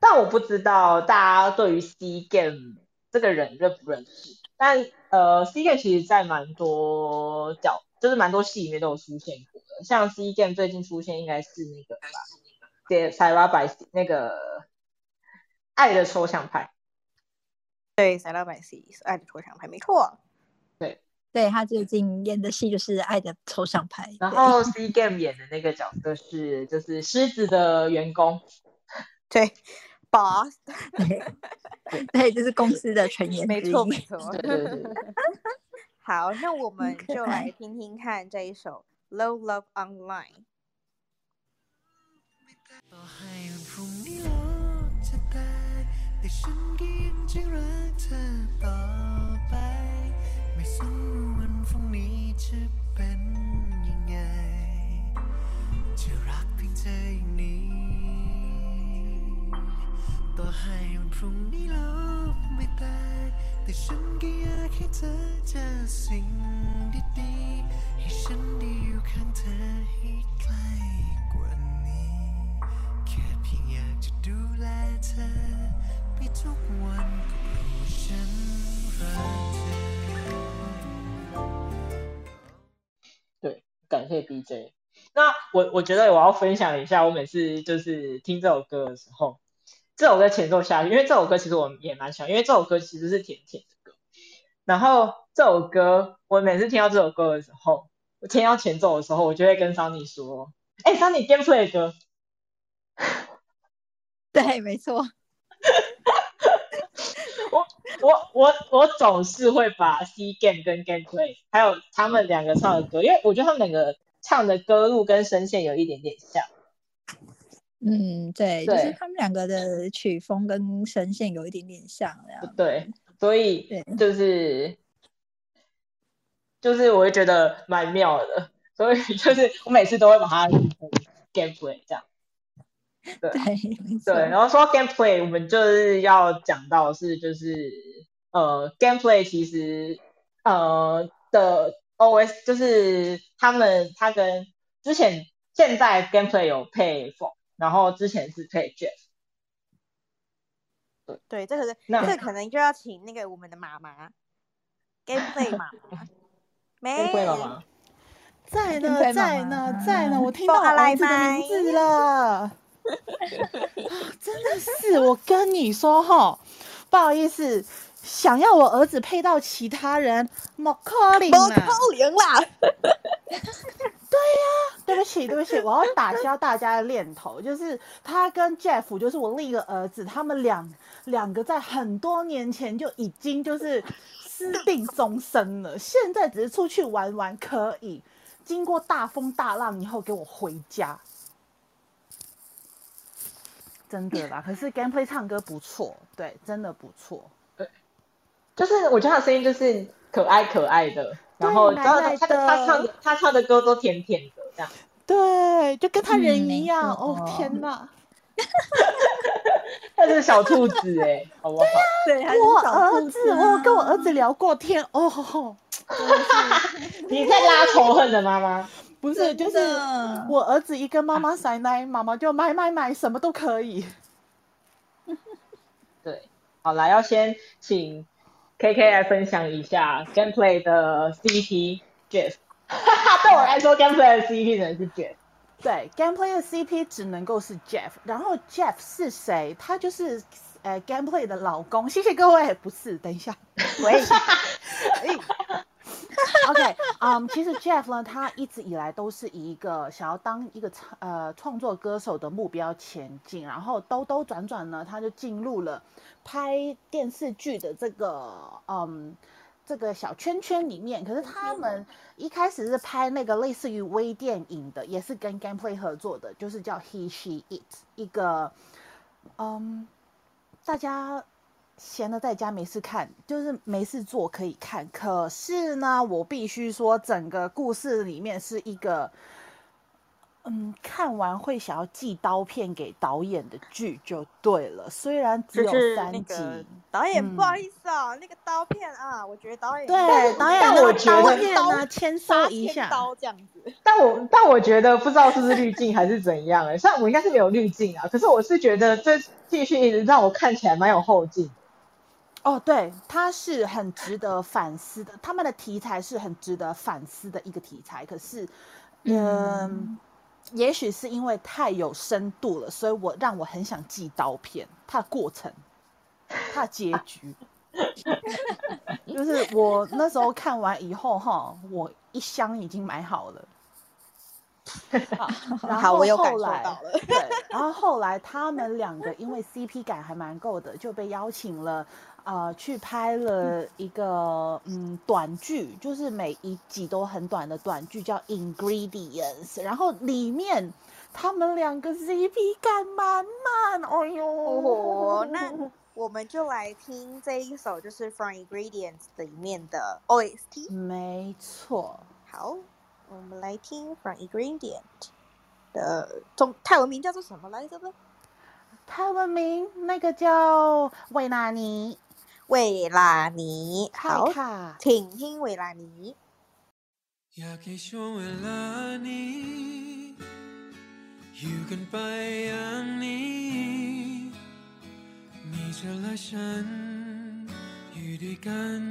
S1: 但我不知道大家对于 C Game 这个人认不认识。但呃，C Game 其实在蛮多角，就是蛮多戏里面都有出现过的。像 C Game 最近出现应该是那个吧，对 r a by 那个《爱的抽象派
S7: 对，塞拉百 C 是爱的抽象派，没错。
S3: 对对他最近演的戏就是《爱的抽象派》，》，
S1: 然后 C Game 演的那个角色是就是狮子的员工。
S7: 对，boss，
S3: 对对，就是公司的成员
S7: 没错没错。
S1: 对对对对，
S7: 好，那我们就来听听看这一首《Low Love Online》。
S2: ต่อให้พรุ่งนี้โลกจะแตกแต่ฉันก็ยังจะรักเธอต่อไป ไม่สนวันพรุ่งนี้จะเป็นยังไง จะรักเพียงเธออย่างนี้ ต่อให้วันพรุ่งนี้โลกไม่แตกแต่ฉันก็อยากให้เธอเจอสิ่งดี ฉันได้อยู่ข้างเธอให้ใกล้กว่านี้ แค่เพียงอยากจะดูแลเธอ ไปทุกวันก็รู้ว่าฉันรักเธอ
S1: 对，感谢 DJ。那我我觉得我要分享一下，我每次就是听这首歌的时候，这首歌前奏下去，因为这首歌其实我也蛮喜欢，因为这首歌其实是甜甜的歌。然后这首歌，我每次听到这首歌的时候， 我听到前奏的时候，我就会跟桑尼说：“哎、桑尼 gameplay 的歌。”
S3: 对，没错，
S1: 我我我我总是会把 C game 跟 gameplay 还有他们两个唱的歌，因为我觉得他们两个唱的歌路跟声线有一点点像。
S3: 嗯，对，就是他们两个的曲风跟声线有一点点像。
S1: 对，所以就是就是我会觉得蛮妙的，所以就是 我每次都会把它 gameplay 这样。对
S3: 对，
S1: 对，然后说到 gameplay，我们就是要讲到是就是呃 gameplay 其实呃的 OS 就是他们他跟之前现在 gameplay 有配 f o 然后之前是配 Jeff。
S7: 对，这个是这个可能就要请那个我们的妈妈，gameplay 妈妈，没
S1: gameplay 妈妈，
S4: 在呢，在呢，在呢，我听到儿子的名字了。啊 真的是，我跟你说哈，不好意思，想要我儿子配到其他人，莫可能
S7: 不
S4: 啊！
S7: 可能啦！
S4: 对不起，对不起，我要打消大家的念头，就是他跟 Jeff，就是我另一个儿子，他们两两个在很多年前就已经就是私定终身了，现在只是出去玩玩可以，经过大风大浪以后给我回家。真的啦，可是 Gameplay 唱歌不错，对，真的不错。
S1: 就是我觉得他的声音就是可爱可爱的，然后然后他
S4: 他的
S1: 他唱的他唱的歌都甜甜的这样。
S4: 对，就跟他人一样。
S3: 错
S4: 哦天哪！
S1: 他是小兔子哎、好不好？
S3: 对，还是
S4: 我儿子，我跟我
S3: 啊
S4: 儿子聊过天哦，
S1: 你在拉仇恨的妈妈。
S4: 不是，就是我儿子一跟妈妈塞奶，妈妈就买买买，什么都可以。
S1: 对，好啦，要先请 KK 来分享一下 Gameplay 的 CP Jeff。对我来说，Gameplay 的 CP 只能是 Jeff。
S4: 对，Gameplay 的 CP 只能够是 Jeff，然后 Jeff 是谁？他就是呃 Gameplay 的老公。谢谢各位，不是，等一下，喂。哎 OK，嗯、其实 Jeff 呢，他一直以来都是以一个想要当一个唱呃创作歌手的目标前进，然后兜兜转转呢，他就进入了拍电视剧的这个嗯这个小圈圈里面。可是他们一开始是拍那个类似于微电影的，也是跟 Gameplay 合作的，就是叫 He She It，一个嗯大家闲的在家没事看，就是没事做可以看。可是呢，我必须说，整个故事里面是一个嗯，看完会想要寄刀片给导演的剧就对了。虽然只有三集，
S7: 导演，不好
S4: 嗯
S7: 意思啊，那个刀片啊，我觉得导演
S4: 对导演
S1: 但
S4: 那个刀
S1: 我觉得
S4: 片啊，签收一下。
S7: 刀这样子。
S1: 但我但我觉得不知道是不是滤镜还是怎样哎、虽然我应该是没有滤镜啊，可是我是觉得这继续让我看起来蛮有后劲。
S4: 哦，对，它是很值得反思的，他们的题材是很值得反思的一个题材。可是，嗯，也许是因为太有深度了，所以我让我很想寄刀片，它的过程，它的结局。就是我那时候看完以后哈，我一箱已经买好了。好，然后
S7: 好我有感
S4: 后来
S7: 受到了
S4: 对，然后后来他们两个因为 CP 感还蛮够的，就被邀请了，呃，去拍了一个嗯短剧，就是每一集都很短的短剧，叫 Ingredients，然后里面他们两个 CP 感满满，哎呦，
S7: 哦，那我们就来听这一首，就是 From Ingredients 里面的 OST。
S4: 没错，
S7: 好，我们来听 From Ingredient 的中泰文名叫做什么来着呢？
S4: 泰文名那个叫维纳尼，
S7: เวลา
S4: นี้เขา
S7: ทิ้งทิ้งเวลานี้
S2: อยากให้ช่วงเวลานี้ อยู่กันไปอย่างนี้ มีเธอและฉัน อยู่ด้วยกัน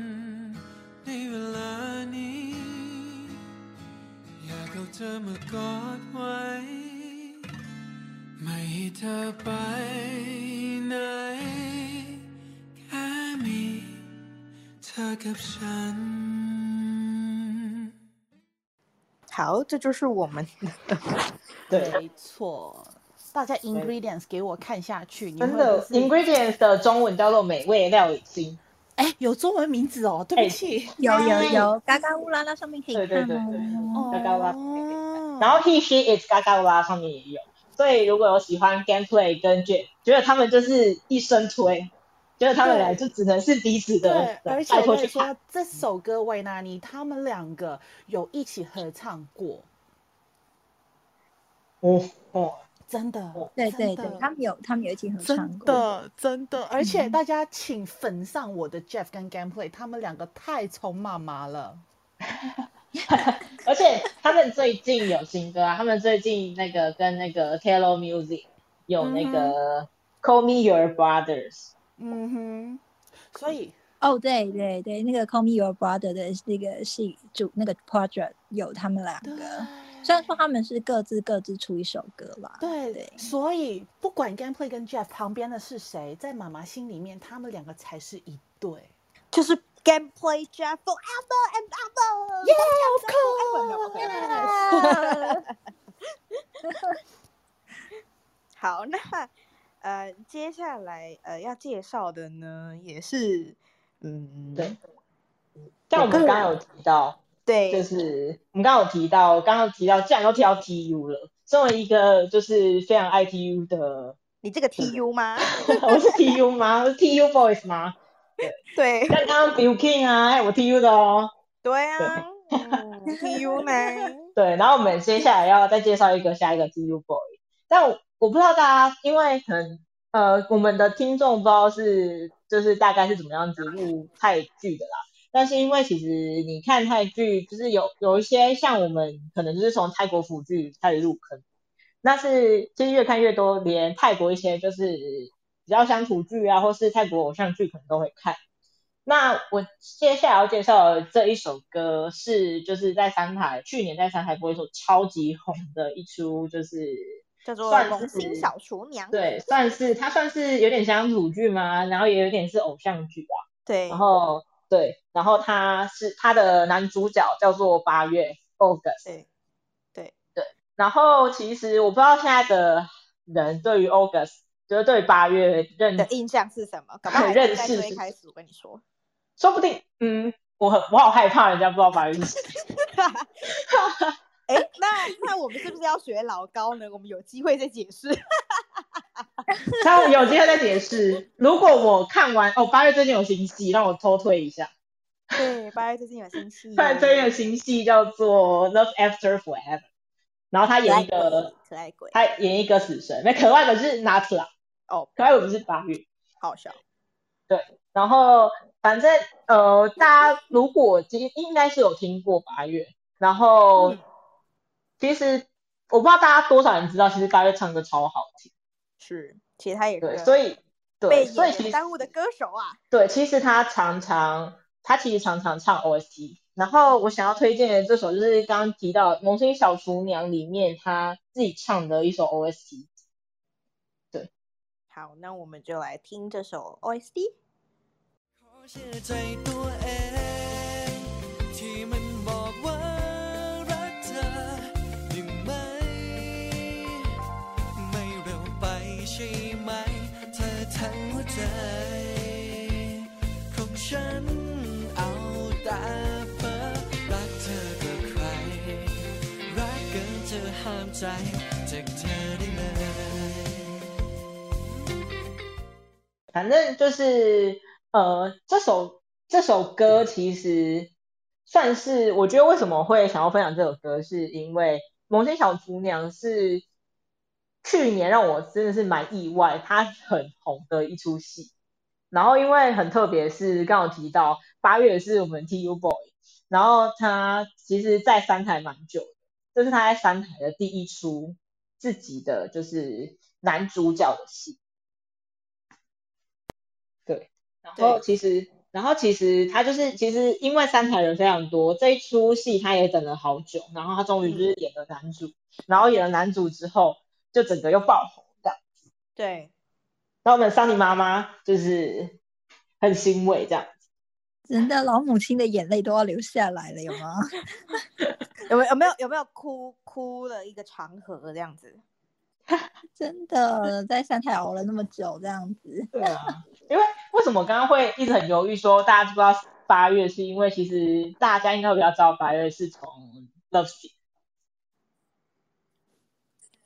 S2: ในเวลานี้ อยากเอาเธอมากอดไว้ ไม่ให้เธอไปไหน
S7: 好，这就是我们的。
S1: 对，
S4: 没错。大家 ingredients 给我看下去，
S1: 真的，ingredients 的中文叫做美味料理心。
S4: 哎，有中文名字哦，对不
S1: 哎
S4: 起。
S3: 有有有，嘎嘎乌拉拉上面可以
S1: 对对
S3: 看
S1: 对对
S3: 哦。
S1: 嘎嘎乌拉
S4: 哦
S1: 然后 he she is 嘎嘎乌拉上面也有，所以如果有喜欢 gameplay 跟 J，觉得他们就是一生推，觉得他们俩就只能是彼此的
S4: 对，，而且
S1: 拜
S4: 我说，。这首歌维纳尼他们两个有一起合唱过，
S1: 哦哦，
S4: 真的。
S3: 对对对，他们有他们有一起合唱
S4: 真
S3: 过。
S4: 的真的，而且
S3: 嗯
S4: 大家请粉上我的 Jeff 跟 Gameplay，他们两个太宠妈妈了。
S1: 而且他们最近有新歌啊，他们最近那个跟那个 Taylor Music 有那个 Call Me Your Brothers，
S4: 嗯哼，所以
S3: 哦，对对对，那个《Call Me Your Brother》的那个戏主那个 project 有他们两个，虽然说他们是各自各自出一首歌啦。
S4: 对
S3: 对
S4: 所以不管 Gameplay 跟 Jeff 旁边的是谁，在妈妈心里面，他们两个才是一对。
S7: 就是 Gameplay Jeff Forever and Ever。
S4: Yeah, of course.
S7: 好，那呃，接下来呃要介绍的呢，也是嗯，
S1: 对像我们刚刚有提到，
S7: 对，
S1: 就是我们刚刚有提到，刚刚有提到，既然都提到 TU 了，身为一个就是非常爱 TU 的，
S7: 你这个 TU 吗？
S1: 我是 TU 吗？我是 TU Boys 吗？
S7: 对
S1: 像刚刚 Bill King 啊，还有我 TU 的哦。
S7: 对啊，嗯，TU 呢？
S1: 对，然后我们接下来要再介绍一个下一个 TU Boy，但我不知道大家，因为可能呃我们的听众不知道是就是大概是怎么样子入泰剧的啦，但是因为其实你看泰剧，就是有有一些像我们可能就是从泰国腐剧开始入坑，那是其实越看越多，连泰国一些就是比较乡土剧啊，或是泰国偶像剧可能都会看。那我接下来要介绍的这一首歌是就是在三台去年在三台播一首超级红的一出，就是
S7: 叫做
S1: 算《
S7: 萌新小厨娘》。
S1: 对，算是它算是有点像土剧嘛，然后也有点是偶像剧吧。
S7: 对，
S1: 然后对，然后他是他的男主角叫做八月 August。
S7: 对对
S1: 对，然后其实我不知道现在的人对于 August 就是对八月认
S7: 的印象是什么？搞不
S1: 认识是
S7: 最开始，我跟你说。
S1: 说不定，嗯，我很我好害怕人家不知道八月是谁。
S7: 哎，那那我们是不是要学老高呢？我们有机会再解释。
S1: 那我有机会再解释。如果我看完哦，八月最近有新戏，让我偷推一下。
S7: 对，八月最近有新戏
S1: 八月最近有新戏叫做《Love After Forever》，然后他演一个，
S7: 可爱鬼，
S1: 他演一个死神，那可爱的是 Natla，
S7: 哦，
S1: 可爱的不是八月。
S7: 好笑。
S1: 对然后反正呃，大家如果其实应该是有听过八月，然后、
S7: 嗯
S1: 其实我不知道大家多少人知道，其实八月唱歌超好听，
S7: 是，其实他也
S1: 对，
S7: 是
S1: 所以对，所以其实
S7: 耽误的歌手啊。
S1: 对，其实他常常他其实常常唱 OST，然后我想要推荐的这首就是刚刚提到《萌新小厨娘》里面他自己唱的一首 OST，
S7: 好，那我们就来听这首 OST。
S2: ฉันเอาแต่เพ้อรักเธอกับใคร รักเกินจะห้ามใจจากเธอได้ไหม
S1: 反正就是呃，这首这首歌其实算是我觉得为什么会想要分享这首歌，是因为《萌新小厨娘》是去年让我真的是蛮意外，它很红的一出戏。 然后因为很特别，是刚有提到八月是我们 TU Boy，然后他其实在三台蛮久的，这是他在三台的第一出自己的就是男主角的戏。对，然后其实，然后其实他就是其实因为三台人非常多，这一出戏他也等了好久，然后他终于就是演了男主，然后演了男主之后，就整个又爆红这样。
S7: 对，
S1: 然后我们桑尼妈妈就是很欣慰这样。
S3: 真的老母亲的眼泪都要流下来了，有吗？
S7: 有没有有没有有没有哭哭了一个长河这样子？
S3: 真的在三台熬了那么久，这样子。
S1: 对啊，因为为什么刚刚会一直很犹豫说大家知不知道八月，是因为其实大家应该会比较知道八月是从 Love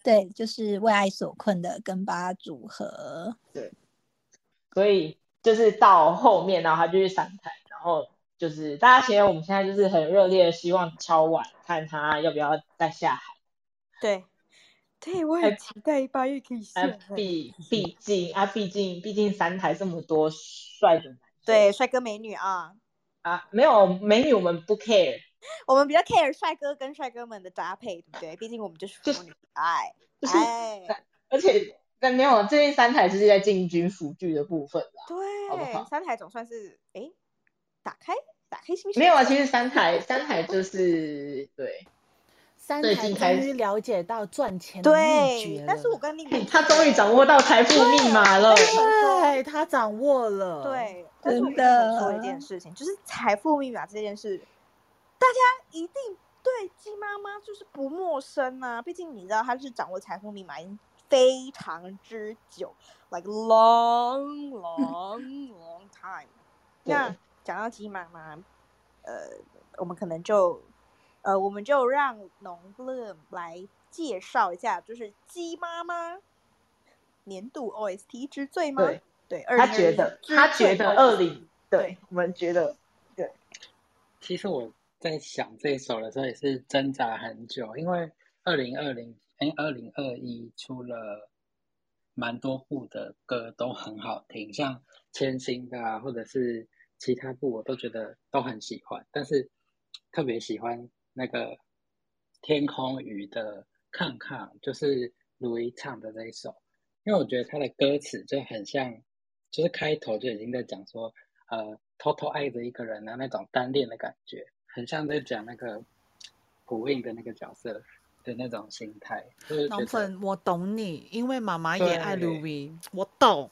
S3: 对，就是为爱所困的跟八组合。
S1: 对所以就是到后面，然后他就去散台，然后就是大家其实我们现在就是很热烈的希望敲碗看他要不要再下海。
S7: 对，对我
S1: 哎
S7: 很期待八月可以下
S1: 啊。，毕毕竟啊，毕竟毕竟三台这么多帅的男生，
S7: 对，帅哥美女啊，
S1: 啊，没有美女我们不 care，
S7: 我们比较 care 帅哥跟帅哥们的搭配，对不对？毕竟我们就是
S1: 就是
S7: 腐女爱，
S1: 就是
S7: 哎，
S1: 而且但没有最近三台是在进军辅剧的部分啦。好不
S7: 对，
S1: 好
S7: 三台总算是哎，打开打开心扉。
S1: 没有啊，其实三台三台 就是对，
S4: 三台终于了解到赚钱的秘
S7: 对
S4: 诀，
S7: 但是我
S4: 了
S7: 跟 另一
S1: 他终于掌握到财富密码了。
S4: 对他掌握了，，
S7: 对，但是我
S3: 真
S7: 一直想说一件事情，就是财富密码这件事，大家一定对鸡妈妈就是不陌生啊。毕竟你知道，她是掌握财富密码已经非常之久，like long long long time。那讲到鸡妈妈，呃，我们可能就呃，我们就让农 Bloom 来介绍一下，就是鸡妈妈年度 OST 之最吗？
S1: 对
S7: 对，
S1: 他觉得他觉得二
S7: 零
S1: 零，对我们觉得对
S5: 其实我在想这首的时候也是挣扎很久，因为二零二零哎二零二一出了蛮多部的歌都很好听，像千星的啊，或者是其他部我都觉得都很喜欢，但是特别喜欢那个天空鱼的《看看》，就是卢一唱的这一首，因为我觉得他的歌词就很像，就是开头就已经在讲说，呃，偷偷爱着一个人的那种单恋的感觉，很像在讲那个普印的那个角色的那种心态，就是觉
S4: 农
S5: 得，
S4: 粉，我懂你，因为妈妈也爱
S5: 对
S4: Louis，我懂。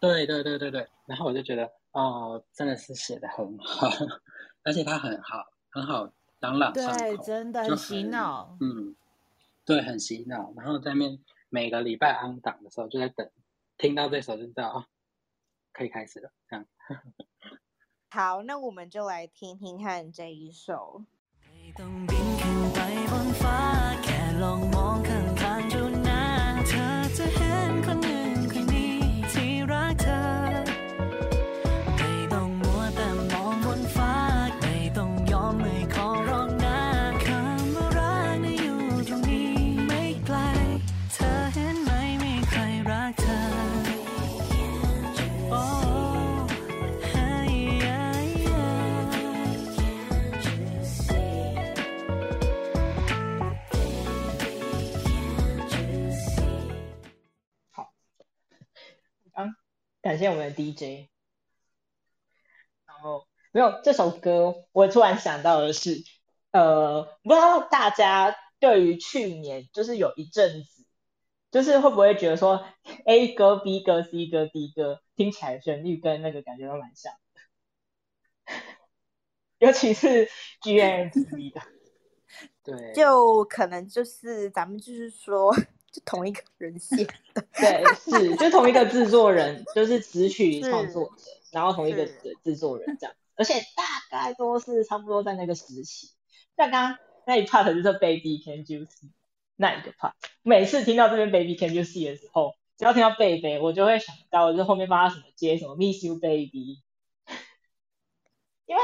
S5: 对对对对对，然后我就觉得，哦，真的是写的很好，而且他很好，很好朗朗上
S4: 对，真的很洗脑。
S5: 嗯，对，很洗脑。然后在面每个礼拜安档的时候，就在等，听到这首就知道啊，可以开始了。这样，
S7: 好，那我们就来听听看这一首。
S1: 感谢我们的 DJ。然后没有这首歌，我突然想到的是，呃，不知道大家对于去年就是有一阵子，就是会不会觉得说 A 歌、B 歌、C 歌、D 歌听起来旋律跟那个感觉都蛮像的，尤其是 GNTV 的。
S5: 对，
S7: 就可能就是咱们就是说，就同一个人写的，
S1: 对，是就同一个制作人，就是词曲
S7: 是
S1: 创作者，然后同一个制作人这样，而且大概都是差不多在那个时期。像刚刚那一 part 就是 Baby Can You See 那一个 part，每次听到这边 Baby Can You See 的时候，只要听到贝贝，我就会想到就是后面帮他什么接什么 Miss You Baby，因为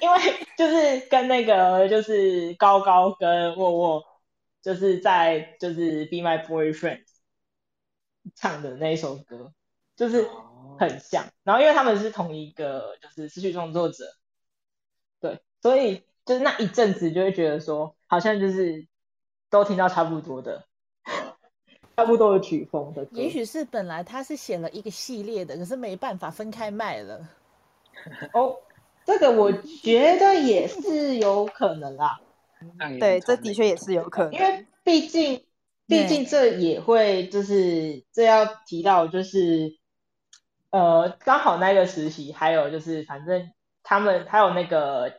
S1: 因为就是跟那个就是高高跟沃沃，就是在就是 Be My Boyfriend 唱的那一首歌，就是
S5: 哦
S1: 很像。然后因为他们是同一个就是失去创作者，对，所以就是那一阵子就会觉得说，好像就是都听到差不多的，差不多的曲风的。
S4: 也许是本来他是写了一个系列的，可是没办法分开卖了。
S1: 哦，这个我觉得也是有可能啦。
S5: 让
S7: 对，这的确也是有可能。
S1: 因为毕竟，毕竟这也会就是这要提到就是，呃，刚好那个实习，还有就是反正他们还有那个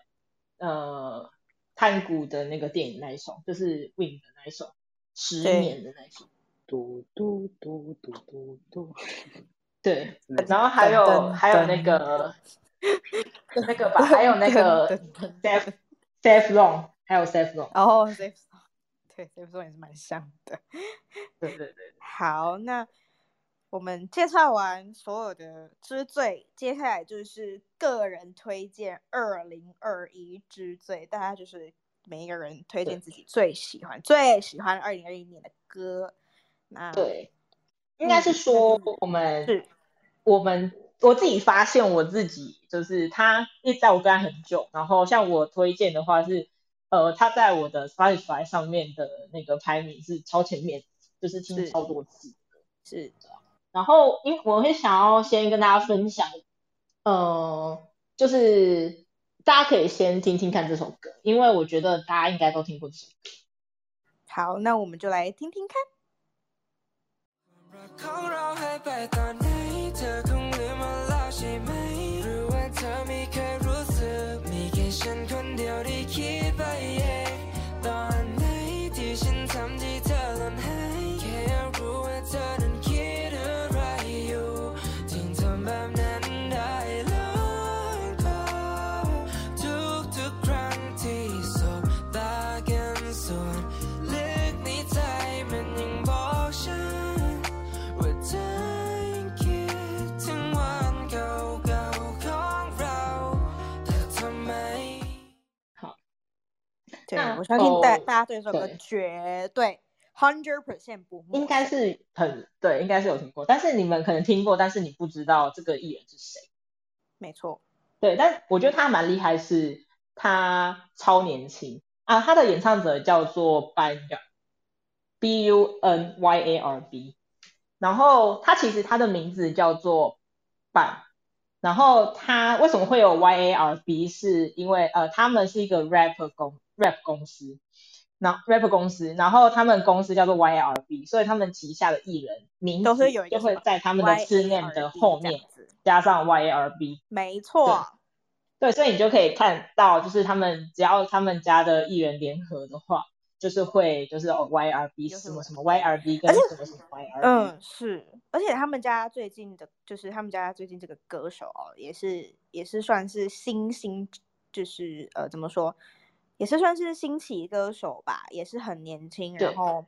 S1: 呃探谷的那个电影那一首，就是 Win 的那一首，十
S7: 对
S1: 年的那一首，
S5: 嘟嘟嘟嘟嘟嘟，
S1: 对，然后还有还有那
S7: 噔
S1: 个 那个吧，还有那个
S7: 噔噔噔
S1: Safe Safe Long，还有 Safe Long，
S7: 然后 Safe Zone，对 Safe Zone 也是蛮像的。
S1: 对对对，
S7: 好，那我们介绍完所有的之最，接下来就是个人推荐二零二一之最，大家就是每一个人推荐自己最喜欢、最喜欢二零二一年的歌。那
S1: 对，应该是
S7: 嗯
S1: 说我们
S7: 是
S1: 我们我自己发现我自己就是他一直在我跟他很久，然后像我推荐的话是，呃，他在我的 Spotify 上面的那个排名是超前面，就是听超多次。
S7: 是的。
S1: 然后，因我会想要先跟大家分享，呃，就是大家可以先听听看这首歌，因为我觉得大家应该都听过。
S7: 好，那我们就来听听看。我相信大、
S1: 哦
S7: 大家对这首歌绝对 hundred percent 不陌
S1: 应该是很对，应该是有听过，但是你们可能听过，但是你不知道这个艺人是谁。
S7: 没错，
S1: 对，但我觉得他蛮厉害，是他超年轻。啊，他的演唱者叫做 Bunyar，B U N Y A R B，然后他其实他的名字叫做 Ban，然后他为什么会有 Y A R B，是因为呃他们是一个 rapper 公 rap 公司。然后 rap 公司，然后他们公司叫做 YRB，所以他们旗下的艺人名
S7: 都
S1: 字
S7: 是有一个
S1: 就会在他们的字面的后面加上 YRB，
S7: 没错，
S1: 对，所以你就可以看到，就是他们只要他们家的艺人联合的话，就是会就是哦 YRB 什么什么 YRB 跟什么什么 YRB，
S7: 嗯，是，而且他们家最近的，就是他们家最近这个歌手哦，也是也是算是新兴，就是呃怎么说，也是算是新起歌手吧，也是很年轻，然后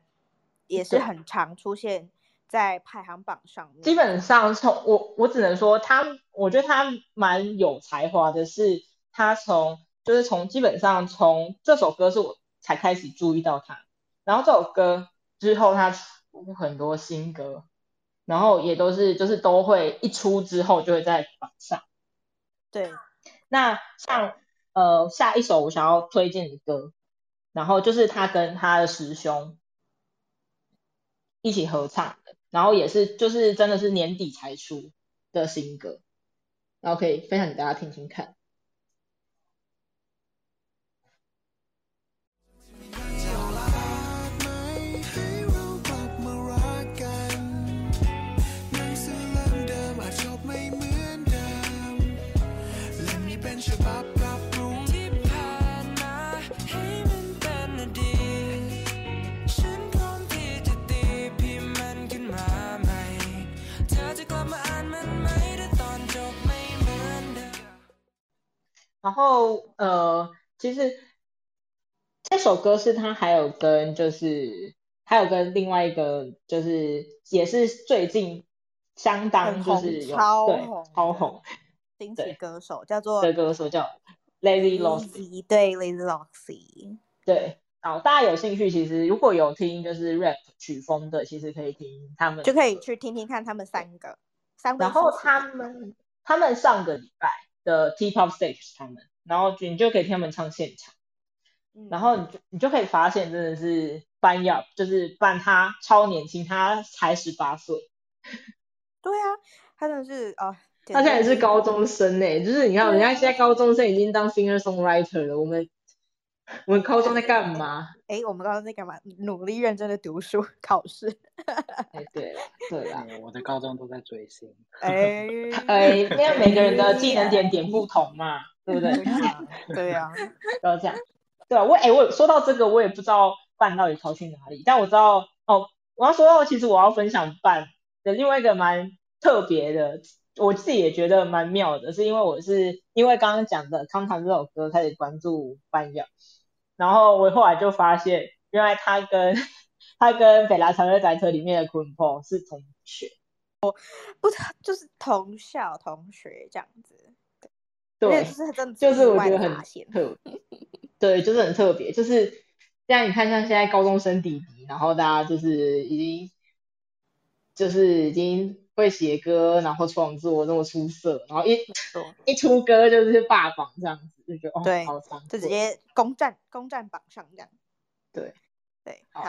S7: 也是很常出现在排行榜上面。
S1: 基本上从我我只能说他，我觉得他蛮有才华的是，他从就是从基本上从这首歌是我才开始注意到他，然后这首歌之后他出很多新歌，然后也都是就是都会一出之后就会在榜上。
S7: 对，
S1: 那像呃下一首我想要推荐的歌，然后就是他跟他的师兄一起合唱的，然后也是就是真的是年底才出的新歌，然后可以分享给大家听听看。然后呃，其实这首歌是他还有跟就是还有跟另外一个就是也是最近相当就是有
S7: 超红的
S1: 超红
S7: 新起歌手叫做
S1: 的歌手叫 Lazy
S7: Lost，Lazy，对 Lazy Loxy。
S1: 对，好，大家有兴趣其实如果有听就是 rap 曲风的，其实可以听他们
S7: 就可以去听听看他们三个，三个
S1: 然后他们他们上个礼拜的 T-pop stage 他们，然后你就可以听他们唱现场，
S7: 嗯。
S1: 然后你就你就可以发现真的是班耀，就是班他超年轻，他才十八岁，
S7: 对啊，他真的是啊，
S1: 他现在是高中生呢，就是你看人家现在高中生已经当 singer songwriter 了，我们 我们高中在干嘛？
S7: 哎，我们高中在干嘛？努力认真的读书 考试。
S1: 哎，对了对啦，
S5: 嗯我的高中都在追星，
S7: 哎
S1: 哎，因为每个人的技能点点不同嘛，对不对？
S7: 对啊，
S1: 不要这样。对啊，我哎、我说到这个，我也不知道办到底跑去哪里，但我知道哦，我要说到，其实我要分享办的另外一个蛮特别的，我自己也觉得蛮妙的，是因为我是因为刚刚讲的《康康》这首歌开始关注班耀，然后我后来就发现，原来他跟他跟北拉长乐宅车里面的坤破是同学，
S7: 不就是同校同学这样子，
S1: 对，
S7: 就是真的
S1: 就是我觉得很。特别，对，就是很特别，就是像你看，像现在高中生弟弟，然后大家就是已经就是已经会写歌，然后创作那么出色，然后一
S7: 错
S1: 一出歌就是霸榜这样子，就觉得哦，
S7: 对
S1: 好惭
S7: 就直接攻占攻占榜上这样。
S1: 对。
S7: 对，
S1: 好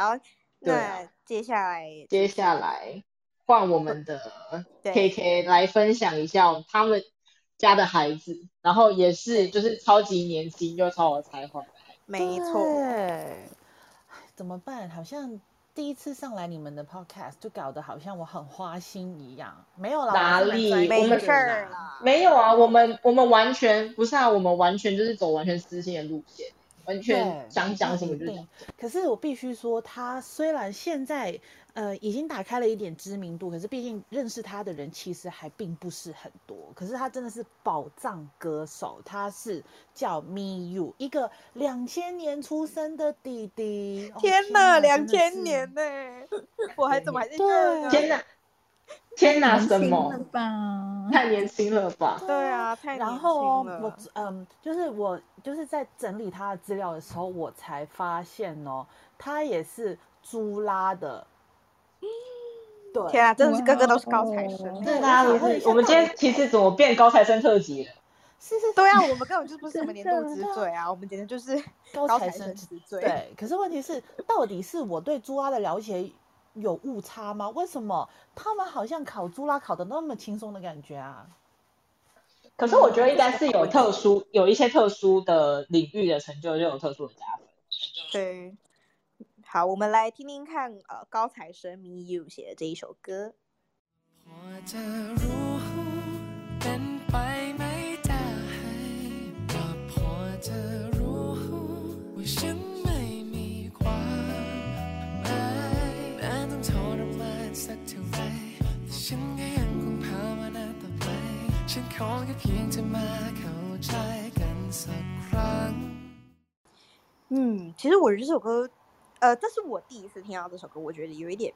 S7: 那接下来
S1: 接下来换我们的 KK 来分享一下他们家的孩子，然后也是就是超级年轻又超有才华的孩子。
S7: 没错，
S4: 怎么办？好像第一次上来你们的 podcast 就搞得好像我很花心一样，没有啦，
S1: 哪里？
S7: 没事儿
S4: 啦。
S1: 没有啊，我们我们完全不是啊，我们完全就是走完全私心的路线，完全想讲什么就讲。
S4: 可是我必须说，他虽然现在呃已经打开了一点知名度，可是毕竟认识他的人其实还并不是很多。可是他真的是宝藏歌手，他是叫 Me You，一个两千年出生的弟弟。哦
S7: 天
S4: 哪，
S7: 哪，两千年呢，我还怎么还在这
S4: 对？
S1: 天哪，天哪，什么？太年轻了吧？
S7: 对啊，太
S4: 然
S7: 年轻了
S4: 我嗯，就是我就是在整理他的资料的时候，我才发现哦，他也是朱拉的。对，
S7: 天啊，真的是个个都是高材生
S3: 哇。
S1: 对，
S4: 我
S1: 大家都是。
S4: 想问一下
S1: 我们今天其实怎么变高材生特辑了？
S4: 是是
S7: 对啊，我们根本就不是什么年度之最啊，我们简直就是
S4: 高材生
S7: 高材生之最。
S4: 对，可是问题是，到底是我对朱拉的了解有误差吗？为什么他们好像考朱拉考的那么轻松的感觉啊？
S1: 可是我觉得应该是有特殊，有一些特殊的领域的成就就有特殊的加分。
S7: 对，好，我们来听听看，呃，高材生 Me You 写的这一首歌。
S2: พอจะรู้เป็นไปไม่ได้ก็พอจะรู้ว่าฉันไม่มีความหมายแม้ต้องทรมานสักเท่าไรแต่ฉันก็ยังคงภาวนาต่อไป ฉันขอแค่เพียงจะมาเข้าใจกันสักครั้ง
S7: 嗯，其实我觉得这首歌， 呃，这是我第一次听到这首歌，我觉得有一点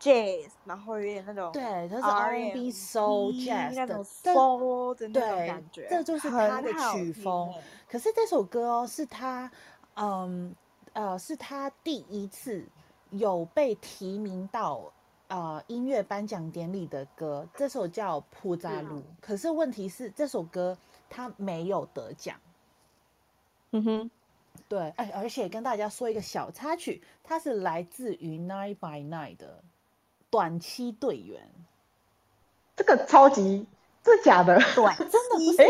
S7: jazz，然后有点那种
S4: 对，它是
S7: R&B
S4: R&B soul jazz 的
S7: 那种
S4: 这
S7: soul 的那种
S4: 对
S7: 感觉，
S4: 这就是
S7: 很
S4: 他的曲风
S7: 欸。
S4: 可是这首歌哦，是他，嗯呃，是他第一次有被提名到呃音乐颁奖典礼的歌。这首叫《普扎路》，可是问题是这首歌他没有得奖。
S7: 嗯哼，
S4: 对，哎，而且跟大家说一个小插曲，他是来自于 Nine by Nine 的短期队员。
S1: 这个超级，这假的？
S3: 对，
S4: 真的不是
S1: 哎，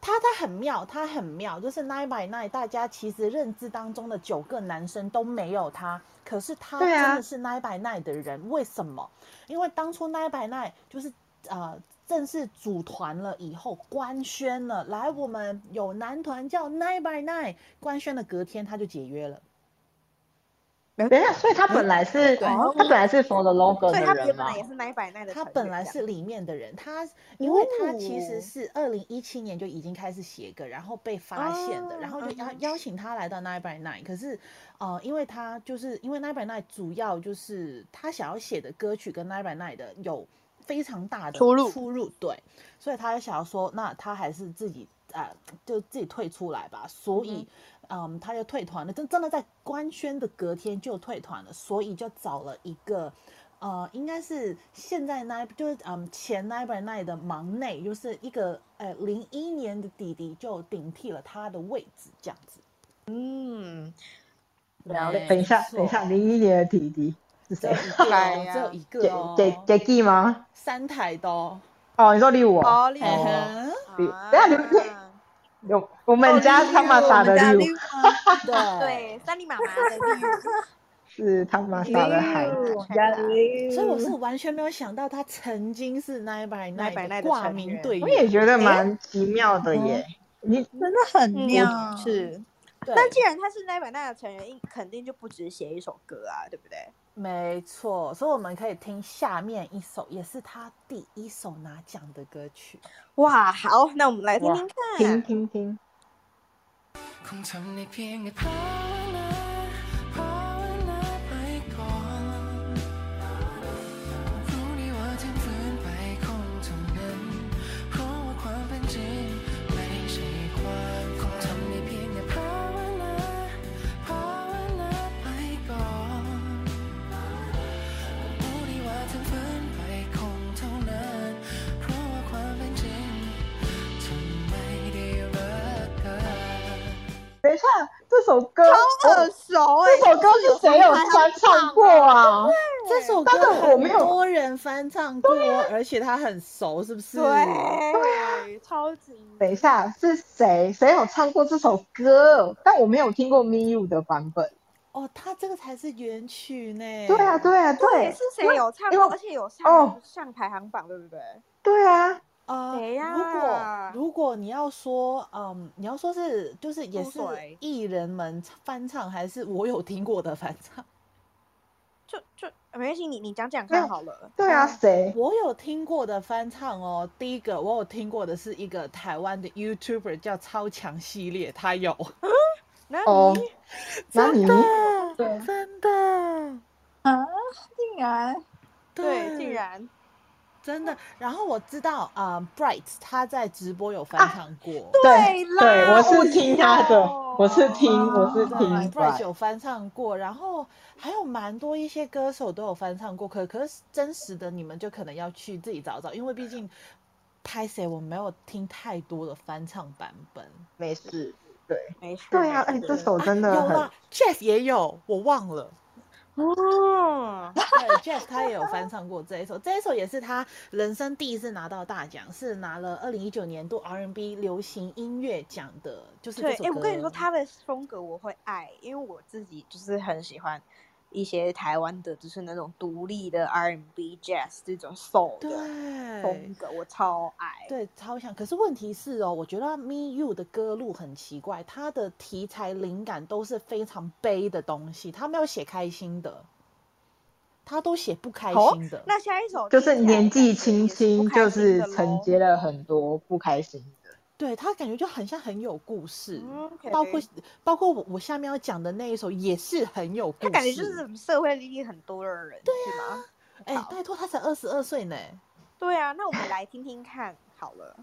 S4: 他他很妙，他很妙，就是 Nine by Nine，大家其实认知当中的九个男生都没有他，可是他真的是 Nine by Nine 的人，为什么？因为当初 Nine by Nine 就是呃正式组团了以后官宣了，来我们有男团叫 Nine by Nine，官宣的隔天他就解约了。
S1: 等一下，所以他本来是，
S4: 对
S1: 他本来是 For the Logo 的
S7: 所以他本来也是 Nine by Nine 的。
S4: 他本来是里面的人，他因为他其实
S7: 哦
S4: 是二零一七年就已经开始写歌，然后被发现的，然后就邀邀请他来到 Nine by Nine。可是，呃，因为他就是因为 Nine by Nine 主要就是他想要写的歌曲跟 Nine by Nine 的有非常大的
S7: 出入
S4: 出入，对，所以他就想要说，那他还是自己呃，就自己退出来吧。所以，嗯，他就退团了，真真的在官宣的隔天就退团了，所以就找了一个。呃，应该是现在 Nine 就是嗯前 Nine by Nine 的忙内，就是一个呃零一年的弟弟就顶替了他的位置，这样子。
S7: 嗯，
S1: 了解。等一下，等一下，零一年的弟弟是谁
S4: 一？个哦，
S7: 哎 呀
S4: 只有一个
S1: 杰
S4: 哦，
S1: 杰杰基吗？
S4: 三台的哦。
S1: 哦，你说例如
S7: 哦，
S1: 哦，
S7: 例
S4: 嘿
S7: 如
S4: 嘿
S1: 比
S7: 啊
S1: 等下你有我们家
S3: 哦
S1: 汤玛莎的例如
S3: 例如
S4: 对
S7: 对，三里 妈妈的例如，
S1: 是汤玛莎的孩子。
S4: 所以我是完全没有想到他曾经是 Nine by
S7: Nine by Nine 的
S4: 的挂
S7: 成
S4: 名队员。
S1: 我也觉得蛮奇妙的耶。你
S3: 真的很
S7: 嗯
S3: 妙，
S7: 是。
S4: 对，
S7: 那既然他是奶百奈的成员，应肯定就不止写一首歌啊，对不对？
S4: 没错，所以我们可以听下面一首，也是他第一首拿奖的歌曲。
S7: 哇，好，那我们来听
S1: 哇
S7: 听看。
S1: 听听听，一下，这首歌
S7: 超耳熟哎、
S1: 这首歌是谁有翻唱过啊？
S4: 这首歌
S1: 但是
S4: 很多人翻唱过，而且他很熟，是不是？
S7: 对对，超级。
S1: 等一下，是谁？谁有唱过这首歌？但我没有听过 Me You 的版本。
S4: 哦，他这个才是原曲呢。
S1: 对啊，对啊，
S7: 对，
S1: 对
S7: 是，谁有唱
S1: 因为
S7: 过，而且有上
S1: 哦
S7: 上排行榜，对不对？
S1: 对啊，
S4: 呃，
S7: 谁呀
S4: 如果如果你要说，嗯，你要说是就是也是艺人们翻唱，还是我有听过的翻唱？
S7: 就就没关系，你你讲讲看好了。
S1: 对啊，谁？
S4: 我有听过的翻唱哦。第一个我有听过的是一个台湾的 YouTuber 叫超强系列，他有。
S7: 那
S1: 哦
S7: 你，
S1: 那你
S4: 对，真的，
S3: 啊，竟然
S7: 对，竟然
S4: 真的。然后我知道啊、呃 b r i g h t 他在直播有翻唱过。
S1: 对
S7: 啦
S1: 对，我
S7: 我
S1: 是听他的，
S7: 有
S1: 我是听，我是
S4: 对
S1: 听
S4: b r i g h t 有翻唱过，然后还有蛮多一些歌手都有翻唱过，可可是真实的你们就可能要去自己找找，因为毕竟拍谁我没有听太多的翻唱版本。
S1: 没事，对
S7: 没事。
S1: 对啊，哎，这首真的很
S4: 有啦，Jeff 也有，我忘了。
S7: 哦，
S4: 对，Jeff 他也有翻唱过这一首，这一首也是他人生第一次拿到大奖，是拿了二零一九年度 R&B 流行音乐奖的，就是这
S7: 对，
S4: 首
S7: 哎，我跟你说，他的风格我会爱，因为我自己就是很喜欢一些台湾的，就是那种独立的 R&B、Jazz 这种 soul 的风格，我超爱。
S4: 对超想。可是问题是哦，我觉得 Me You 的歌路很奇怪，它的题材灵感都是非常悲的东西，他没有写开心的，他都写不开
S7: 哦
S4: 心的。
S7: 那下一首
S1: 就是年纪轻轻，就是承接了很多不开心的。
S4: 对他感觉就很像很有故事，
S7: 嗯
S4: 包括包括我我下面要讲的那一首也是很有故事。
S7: 他感觉就是社会历练很多的人，是吗？
S4: 哎、
S7: 好
S4: 拜托，他才二十二岁呢。
S7: 对啊，那我们来听听看好了。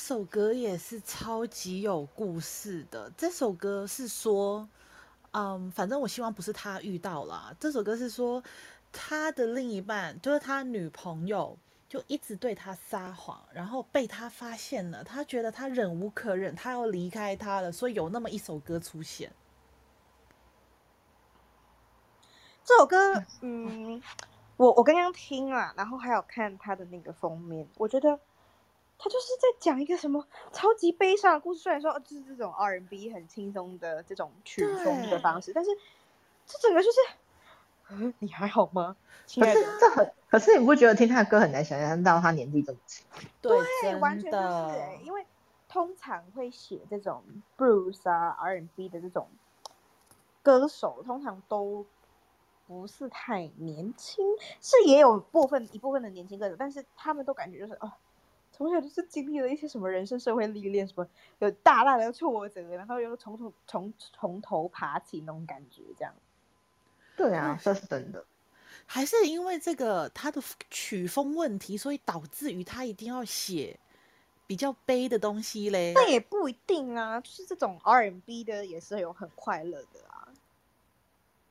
S4: 首首歌也是超级有故事的。这首歌是说，嗯，反正我希望不是他遇到了。这首歌是说，他的另一半就是他女朋友，就一直对他撒谎，然后被他发现了，他觉得他忍无可忍，他要离开他了，所以有那么一首歌出现。
S7: 这首歌，嗯，我我刚刚听了，然后还有看他的那个封面，我觉得他就是在讲一个什么超级悲伤的故事。虽然说呃就是这种 R&B 很轻松的这种曲风的方式，但是这整个就是，嗯，你还好吗，亲
S1: 可是？这很，可是你不觉得听他的歌很难想象到他年纪这么轻？
S4: 对，
S7: 对，完全
S4: 真
S7: 就是、因为通常会写这种 blues 啊 R&B 的这种歌手，通常都不是太年轻，是也有部分一部分的年轻歌手，但是他们都感觉就是哦，从小就是经历了一些什么人生社会历练，什么有大大的挫折，然后又从从从从头爬起那种感觉，这样。
S1: 对啊，这是真的。
S4: 还是因为这个他的曲风问题，所以导致于他一定要写比较悲的东西嘞。
S7: 那也不一定啊，就是这种 R&B 的也是有很快乐的啊，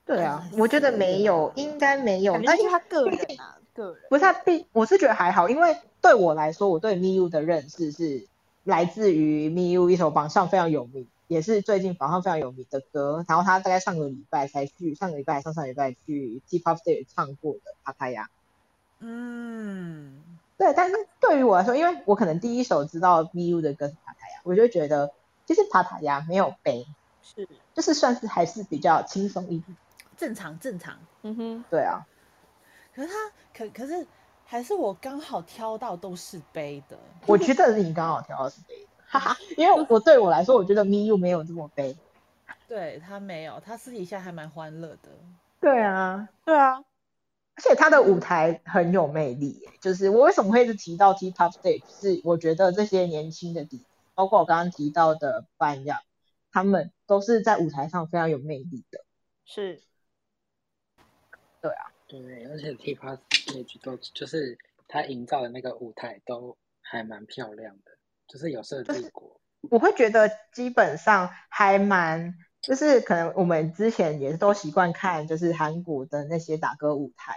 S1: 对啊，我觉得没有，应该没有。
S7: 感觉
S1: 但
S7: 就是他个人啊，个人。
S1: 不是他必，我是觉得还好，因为对我来说，我对 Miu 的认识是来自于 Miu 一首榜上非常有名，也是最近榜上非常有名的歌。然后他大概上个礼拜才去，上个礼拜上上礼拜去 T-pop Day 唱过的《帕塔亚》。
S4: 嗯，
S1: 对，但是对于我来说，因为我可能第一首知道 Miu 的歌是《帕塔亚》，我就会觉得其实《帕塔亚》没有悲，
S7: 是，
S1: 就是算是还是比较轻松一点。
S4: 正常正常。
S7: 嗯哼，
S1: 对啊，
S4: 可是他可可是还是我刚好挑到都是悲的。
S1: 我觉得是你刚好挑到是悲的，哈哈，因为我对我来说，我觉得 Miu 没有这么悲。
S4: 对他没有，他私底下还蛮欢乐的。
S1: 对啊，
S7: 对啊，
S1: 而且他的舞台很有魅力耶，就是我为什么会一直提到 T-pop stage，是我觉得这些年轻的底，包括我刚刚提到的班亚，他们都是在舞台上非常有魅力的。
S7: 是，
S1: 对啊，
S5: 对，而且 T-pop stage 都就是他营造的那个舞台都还蛮漂亮的，就是有设计过。
S1: 我会觉得基本上还蛮，就是可能我们之前也是都习惯看就是韩国的那些打歌舞台，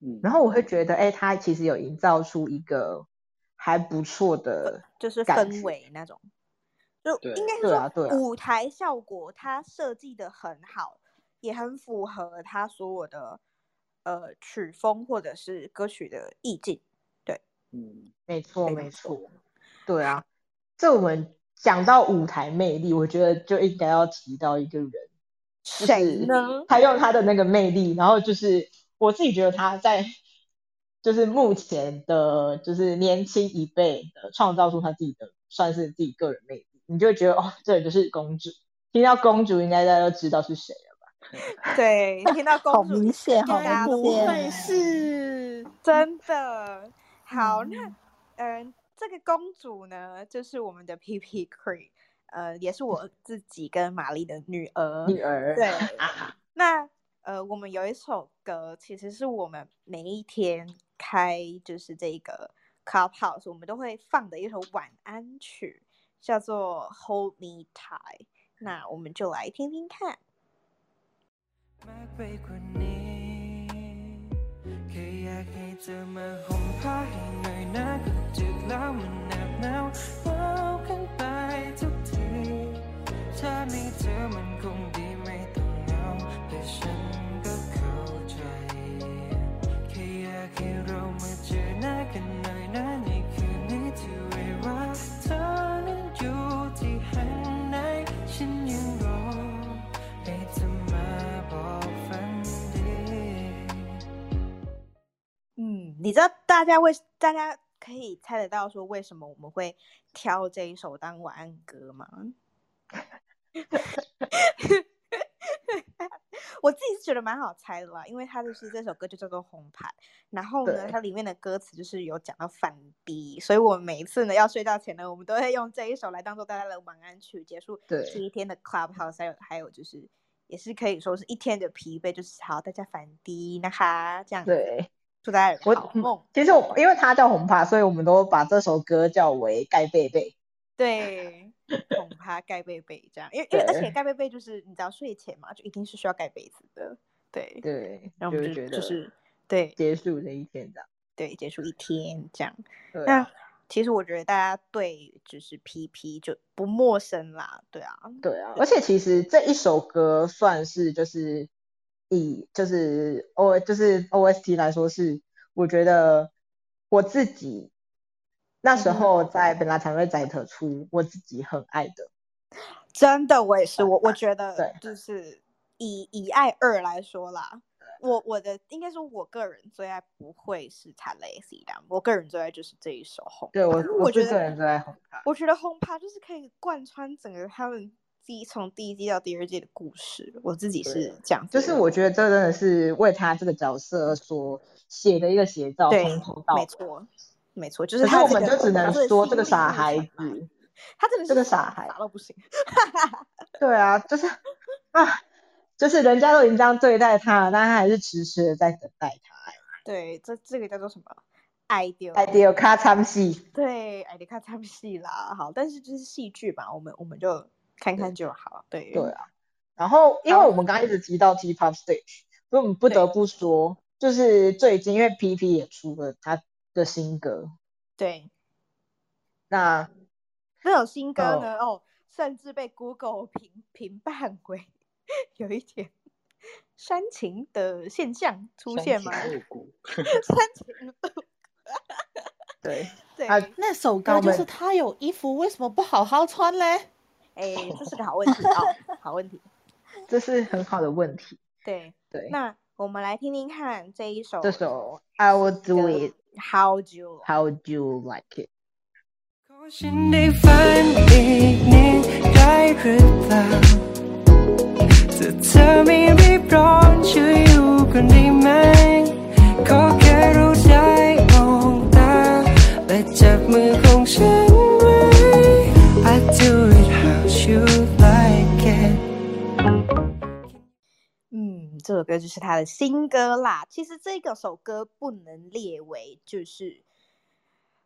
S5: 嗯，
S1: 然后我会觉得，哎，他其实有营造出一个还不错的
S7: 就是氛围那种，就应该是
S1: 对啊啊
S7: 说舞台效果它设计的很好，也很符合他所有的呃曲风或者是歌曲的意境。
S5: 对嗯，
S1: 没错，
S7: 没
S1: 没错，对啊，这我们讲到舞台魅力，我觉得就应该要提到一个人，
S7: 谁呢？
S1: 他用他的那个魅力，然后就是我自己觉得他在就是目前的，就是年轻一辈的创造出他自己的算是自己个人魅力，你就会觉得哦，这人就是公主。听到公主，应该大家都知道是谁了吧？
S7: 对，听到公主好
S3: 明显，好
S7: 大家都
S3: 明显。
S4: 不会是
S7: 真的好，那
S4: 嗯
S7: 嗯、呃这个公主呢，就是我们的 P P Cree，呃，也是我自己跟玛丽的女儿。
S1: 女儿，
S7: 对，那呃，我们有一首歌，其实是我们每一天开就是这个 Clubhouse，我们都会放的一首晚安曲，叫做 Hold Me Tight。那我们就来听听看。
S2: มากไปกว่านี้แค่อยากให้เธอมาห่มผ้าให้หน่อยนะก็จึกแล้วมันหนักหนาวเบาขึ้นไปทุกทีถ้ามีเธอมันคงดีไม่ต้องเหงาแต่ฉันก็เข้าใจแค่อยากให้เรามาเจอหน้ากันหน่อยนะในคืนนี้ที่ไว้ว่าเธอ
S7: 你知道大家为大家可以猜得到说为什么我们会挑这一首当晚安歌吗？我自己是觉得蛮好猜的啦，因为它就是这首歌就叫做《红牌》，然后呢，它里面的歌词就是有讲到反低，所以我们每一次呢要睡觉前呢，我们都会用这一首来当做大家的晚安曲，结束
S1: 对
S7: 这一天的 Clubhouse，还有还有就是也是可以说是一天的疲惫，就是好大家反低那哈这样子，
S1: 对。
S7: 祝大家好梦。
S1: 其实我因为它叫红帕，所以我们都把这首歌叫为盖贝贝。
S7: 对，红趴盖被被这样，因为因为而且盖被被就是你知道睡前嘛，就一定是需要盖被子的，对，
S1: 对，
S7: 然后我们就
S1: 就觉得
S7: 就是对
S1: 结束这一天这样。
S7: 对结束一天这样。
S1: 对
S7: 那
S1: 啊，
S7: 其实我觉得大家对就是 PP 就不陌生啦，对啊，
S1: 对啊，而且其实这一首歌算是就是以就是 O 就是 OST 来说是，我觉得我自己那时候在本来才会载特出我自己很爱的，
S7: 真的我也是，我我觉
S1: 对
S7: 得就是以以爱二来说啦。我我的应该说，我个人最爱不会是他 Lazy 的，我个人最爱就是这一首红。
S1: 对我
S7: 我觉得
S1: 个人最爱红卡，
S7: 我觉得轰趴就是可以贯穿整个他们第一从第一季到第二季的故事，我自己是
S1: 对
S7: 这样子认为，
S1: 就是我觉得这真的是为他这个角色所写的一个写照，
S7: 对
S1: 从头到。
S7: 没错，没错，就是
S1: 可是我们就只能说这个傻孩子，
S7: 他真的是
S1: 这个傻孩
S7: 傻到不行。
S1: 对啊，就是啊，就是人家都已经这样对待他了，但他还是迟迟的在等待他。
S7: 对，这这个叫做什么？爱丢
S1: 哎，对，卡参戏，
S7: 对，哎，你看唱戏啦，好，但是就是戏剧嘛，我们我们就看看就好。对，
S1: 对啊。然后，因为我们刚刚一直提到 T-pop stage，所以我们不得不说，就是最近因为 PP 也出了他的新歌，
S7: 对，
S1: 那
S7: 这首新歌
S1: 哦
S7: 呢，哦，甚至被 Google 评评判为 有一点煽情的现象出现吗？煽情度，
S1: 对，
S7: 对，
S1: 啊
S4: 那首歌就是他有衣服，为什么不好好穿嘞？
S7: 哎，这是个好问题哦，好问题。
S1: 这是很好的问题。
S7: 对，
S1: 对，
S7: 那我们来听听看这一首
S1: 这首 I will do
S7: 歌
S1: it
S7: How Do You
S1: how you like it。
S2: ขอฉันได้ฝันอีกนิดได้หรือเปล่าถ้าเธอไม่รีบร้อนช่วยอยู่กันได้ไหม ขอแค่รู้ได้มองตาและจับมือของฉัน
S7: 这首歌就是他的新歌啦。其实这个首歌不能列为就是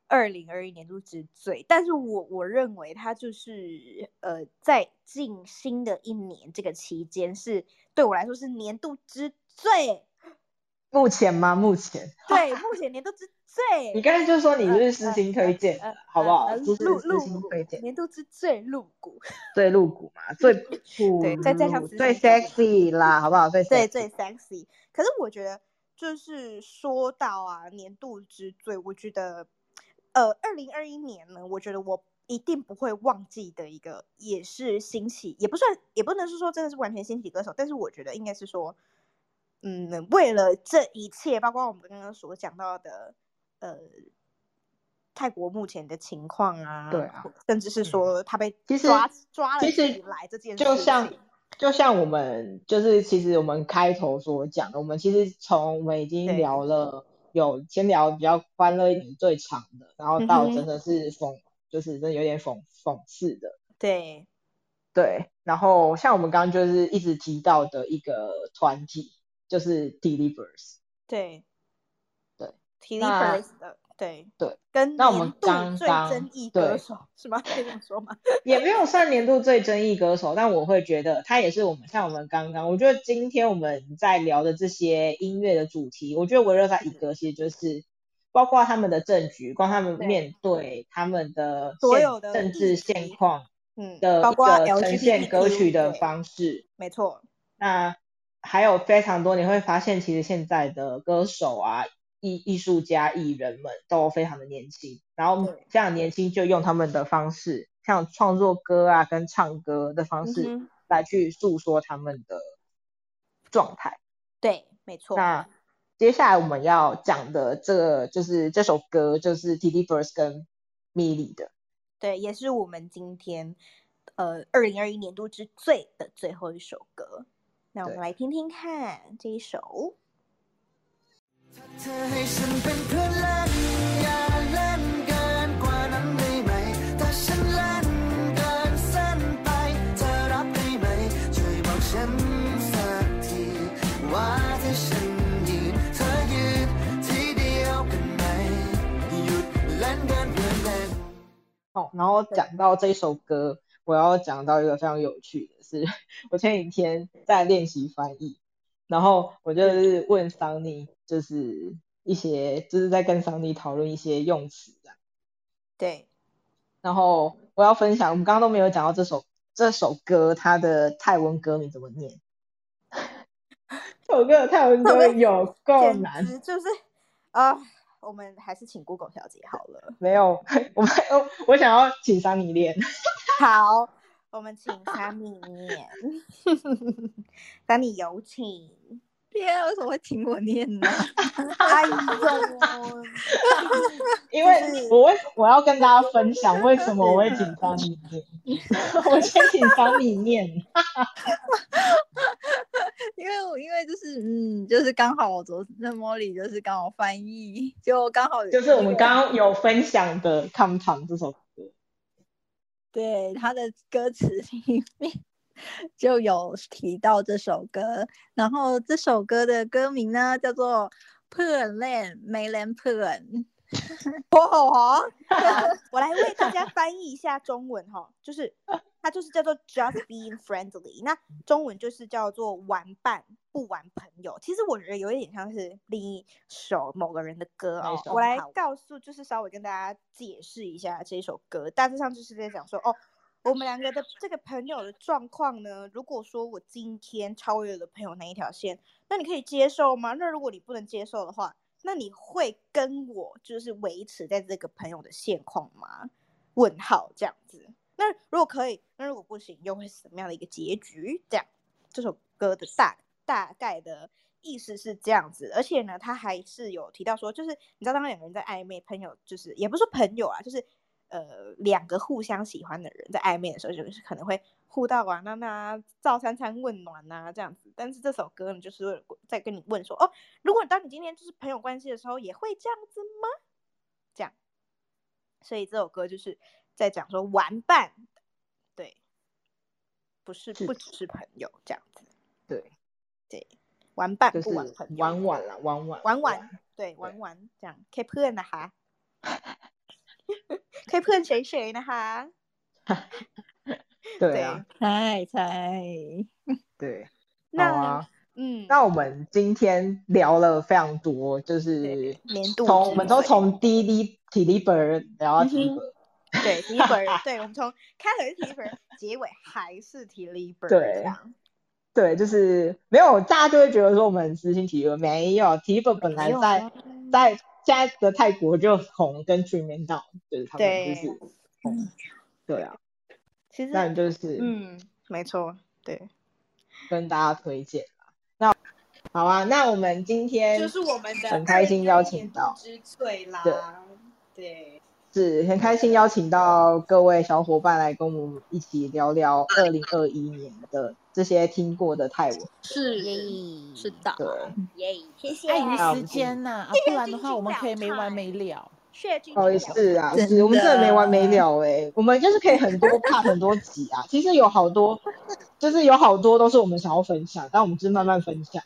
S7: 二零二一年度之最，但是我我认为它就是呃，在近新的一年这个期间是对我来说是年度之最，
S1: 目前吗？目前，
S7: 对，目前年度之最。
S1: 你刚才就说你
S7: 呃
S1: 是私心推荐好不好
S7: 呃？
S1: 就是私心推荐，
S7: 年度之最露骨，
S1: 最露骨嘛，最 酷，
S7: 对再加上
S1: 最 sexy 啦，好不好？最
S7: 对
S1: ，sexy
S7: 最 sexy。可是我觉得，就是说到啊，年度之最，我觉得，呃，二零二一年呢，我觉得我一定不会忘记的一个，也是兴起，也不算，也不能是说真的是完全兴起歌手，但是我觉得应该是说，嗯，为了这一切，包括我们刚刚所讲到的，呃。泰国目前的情况啊，
S1: 对啊
S7: 甚至是说他被
S1: 其实
S7: 抓抓了
S1: 其实
S7: 起来这件事情，
S1: 就像就像我们就是其实我们开头所讲的，我们其实从我们已经聊了有先聊比较欢乐一点最长的，然后到真的是讽，就是真的有点讽讽刺的，
S7: 对
S1: 对。然后像我们刚刚就是一直提到的一个团体，就是 Delivers，
S7: 对
S1: 对
S7: t
S1: 那
S7: l 的对
S1: 对，
S7: 跟
S1: 那我们刚刚
S7: 争议歌
S1: 对
S7: 手是吗？可以这么说吗？
S1: 也没有算年度最争议歌手，但我会觉得他也是我们像我们刚刚，我觉得今天我们在聊的这些音乐的主题，我觉得围绕在一个，其实就是包括他们的政局，光他们面对他们的
S7: 所有的
S1: 政治现况
S7: 嗯，
S1: 的
S7: 包括
S1: 呈现歌曲的方式。
S7: 没错，
S1: 那还有非常多，你会发现其实现在的歌手啊、艺艺术家、艺人们都非常的年轻，然后
S7: 对
S1: 非常年轻就用他们的方式，像创作歌啊跟唱歌的方式
S7: 嗯
S1: 来去诉说他们的状态。
S7: 对，没错，
S1: 那接下来我们要讲的这个就是这首歌，就是 T D First 跟 Milly 的。
S7: 对，也是我们今天呃二零二一年度之最的最后一首歌。那我们来听听看这一首。
S1: 哦，然后讲到这首歌，我要讲到一个非常有趣的是，我前几天在练习翻译，然后我就是问桑尼，就是一些就是在跟桑尼讨论一些用词这样。
S7: 对，
S1: 然后我要分享，我们刚刚都没有讲到这首这首歌它的泰文歌名怎么念。这首歌的泰文歌有够
S7: 简
S1: 难，
S7: 就是啊、我们还是请 Google 小姐好了。
S1: 没有，我们我 我想要请桑尼练。
S7: 好，我们请 Sammy 念，Sammy 有请。
S3: 天啊，为什么会听我念呢？
S7: 哎呦，
S1: 因为我为我要跟大家分享 为什么我会紧张你 念，我先紧张你念。
S3: 因为我因为就是嗯，就是刚好我昨那 Molly 就是刚好翻译，就刚好
S1: 就是我们刚刚有分享的《康堂》这首歌，
S3: 对他的歌词里面 就有提到这首歌，然后这首歌的歌名呢叫做《破烂没人破烂 》。
S7: 哦，好，我来为大家翻译一下中文哈，就是它就是叫做 just being friendly，那中文就是叫做玩伴不玩朋友。其实我觉得有一点像是另一首某个人的歌哦
S1: 哪一。首
S7: 我来告诉，就是稍微跟大家解释一下这首歌，大致上就是在讲说哦。我们两个的这个朋友的状况呢，如果说我今天超越了朋友那一条线，那你可以接受吗？那如果你不能接受的话，那你会跟我就是维持在这个朋友的现况吗？问号这样子。那如果可以，那如果不行，又会是什么样的一个结局？这样，这首歌的大大概的意思是这样子，而且呢，他还是有提到说，就是你知道，当两个人在暧昧，朋友就是也不是朋友啊，就是呃两个互相喜欢的人在暧昧的时候，就是可能会互道晚安呐、照三餐问暖啊、这样子。但是这首歌呢，就是在跟你问说，哦，如果当你今天就是朋友关系的时候，也会这样子吗？这样，所以这首歌就是在讲说玩伴，对，不是
S1: 是
S7: 不只是朋友这样子，
S1: 对，
S7: 对，玩伴
S1: 就是
S7: 不玩朋友，
S1: 玩。玩啦，玩玩
S7: 玩玩，对，玩玩这样。可以骗的哈，可以骗谁谁呢哈？
S1: 对啊，
S3: 猜猜，
S1: 对。好
S7: 那
S1: 啊，
S7: 嗯，
S1: 那我们今天聊了非常多，就是
S7: 年度
S1: 从我们都从第一滴体力本儿聊到体力
S7: 嗯哼。
S1: 本儿，
S7: 对提本儿，对我们从开头是提本儿，结尾还是提了一本儿，
S1: 对。
S7: 这样。
S1: 对，就是没有大家就会觉得说我们很私心体育，没有体育本本来在在现在的泰国就红，跟 Dreaming Down 就是他们就是红，对啊，
S7: 其实
S1: 那就是
S7: 嗯，没错，对，
S1: 跟大家推荐啦。那好啊，那我们今天
S7: 就是我们的
S1: 很开心邀请到，
S7: 之最啦，
S1: 对。
S7: 对，
S1: 是很开心邀请到各位小伙伴来跟我们一起聊聊二零二一年的这些听过的泰文。
S3: 是
S4: 耶
S3: 是的，
S1: 对，
S7: 耶，谢谢，
S4: 碍于时间呐、不然的话我们可以没完没了。
S7: 谢君
S1: 哦，
S7: 君
S1: 是啊，我们真的没完没了哎、我们就是可以很多 part 很多集啊。其实有好多，就是有好多都是我们想要分享，但我们就是慢慢分享。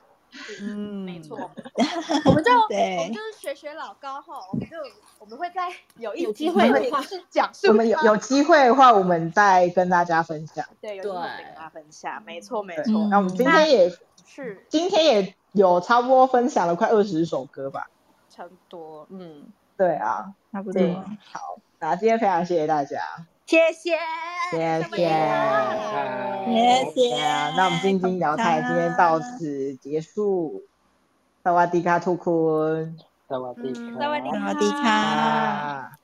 S4: 嗯，
S7: 没错，我们就我们就是学学老高哈，我们就我们会在有一
S4: 有机会的话
S7: 是讲述
S1: 我们有有机会的话，我们再跟大家分享。
S7: 对有机会跟大家分享，没错没，错，
S3: 嗯
S1: 那我们今天也
S7: 是
S1: 今天也有差不多分享了快二十首歌吧。
S7: 差不多，嗯，
S1: 对啊，
S3: 差不多。
S1: 好，那今天非常谢谢大家，
S7: 谢谢，
S1: 谢谢，
S3: 谢谢。
S1: 那我们晶晶聊台今天到此结束。萨瓦迪卡兔坤，
S5: 萨瓦迪
S7: 嗯
S5: 卡，
S3: 萨瓦迪卡。
S1: 啊。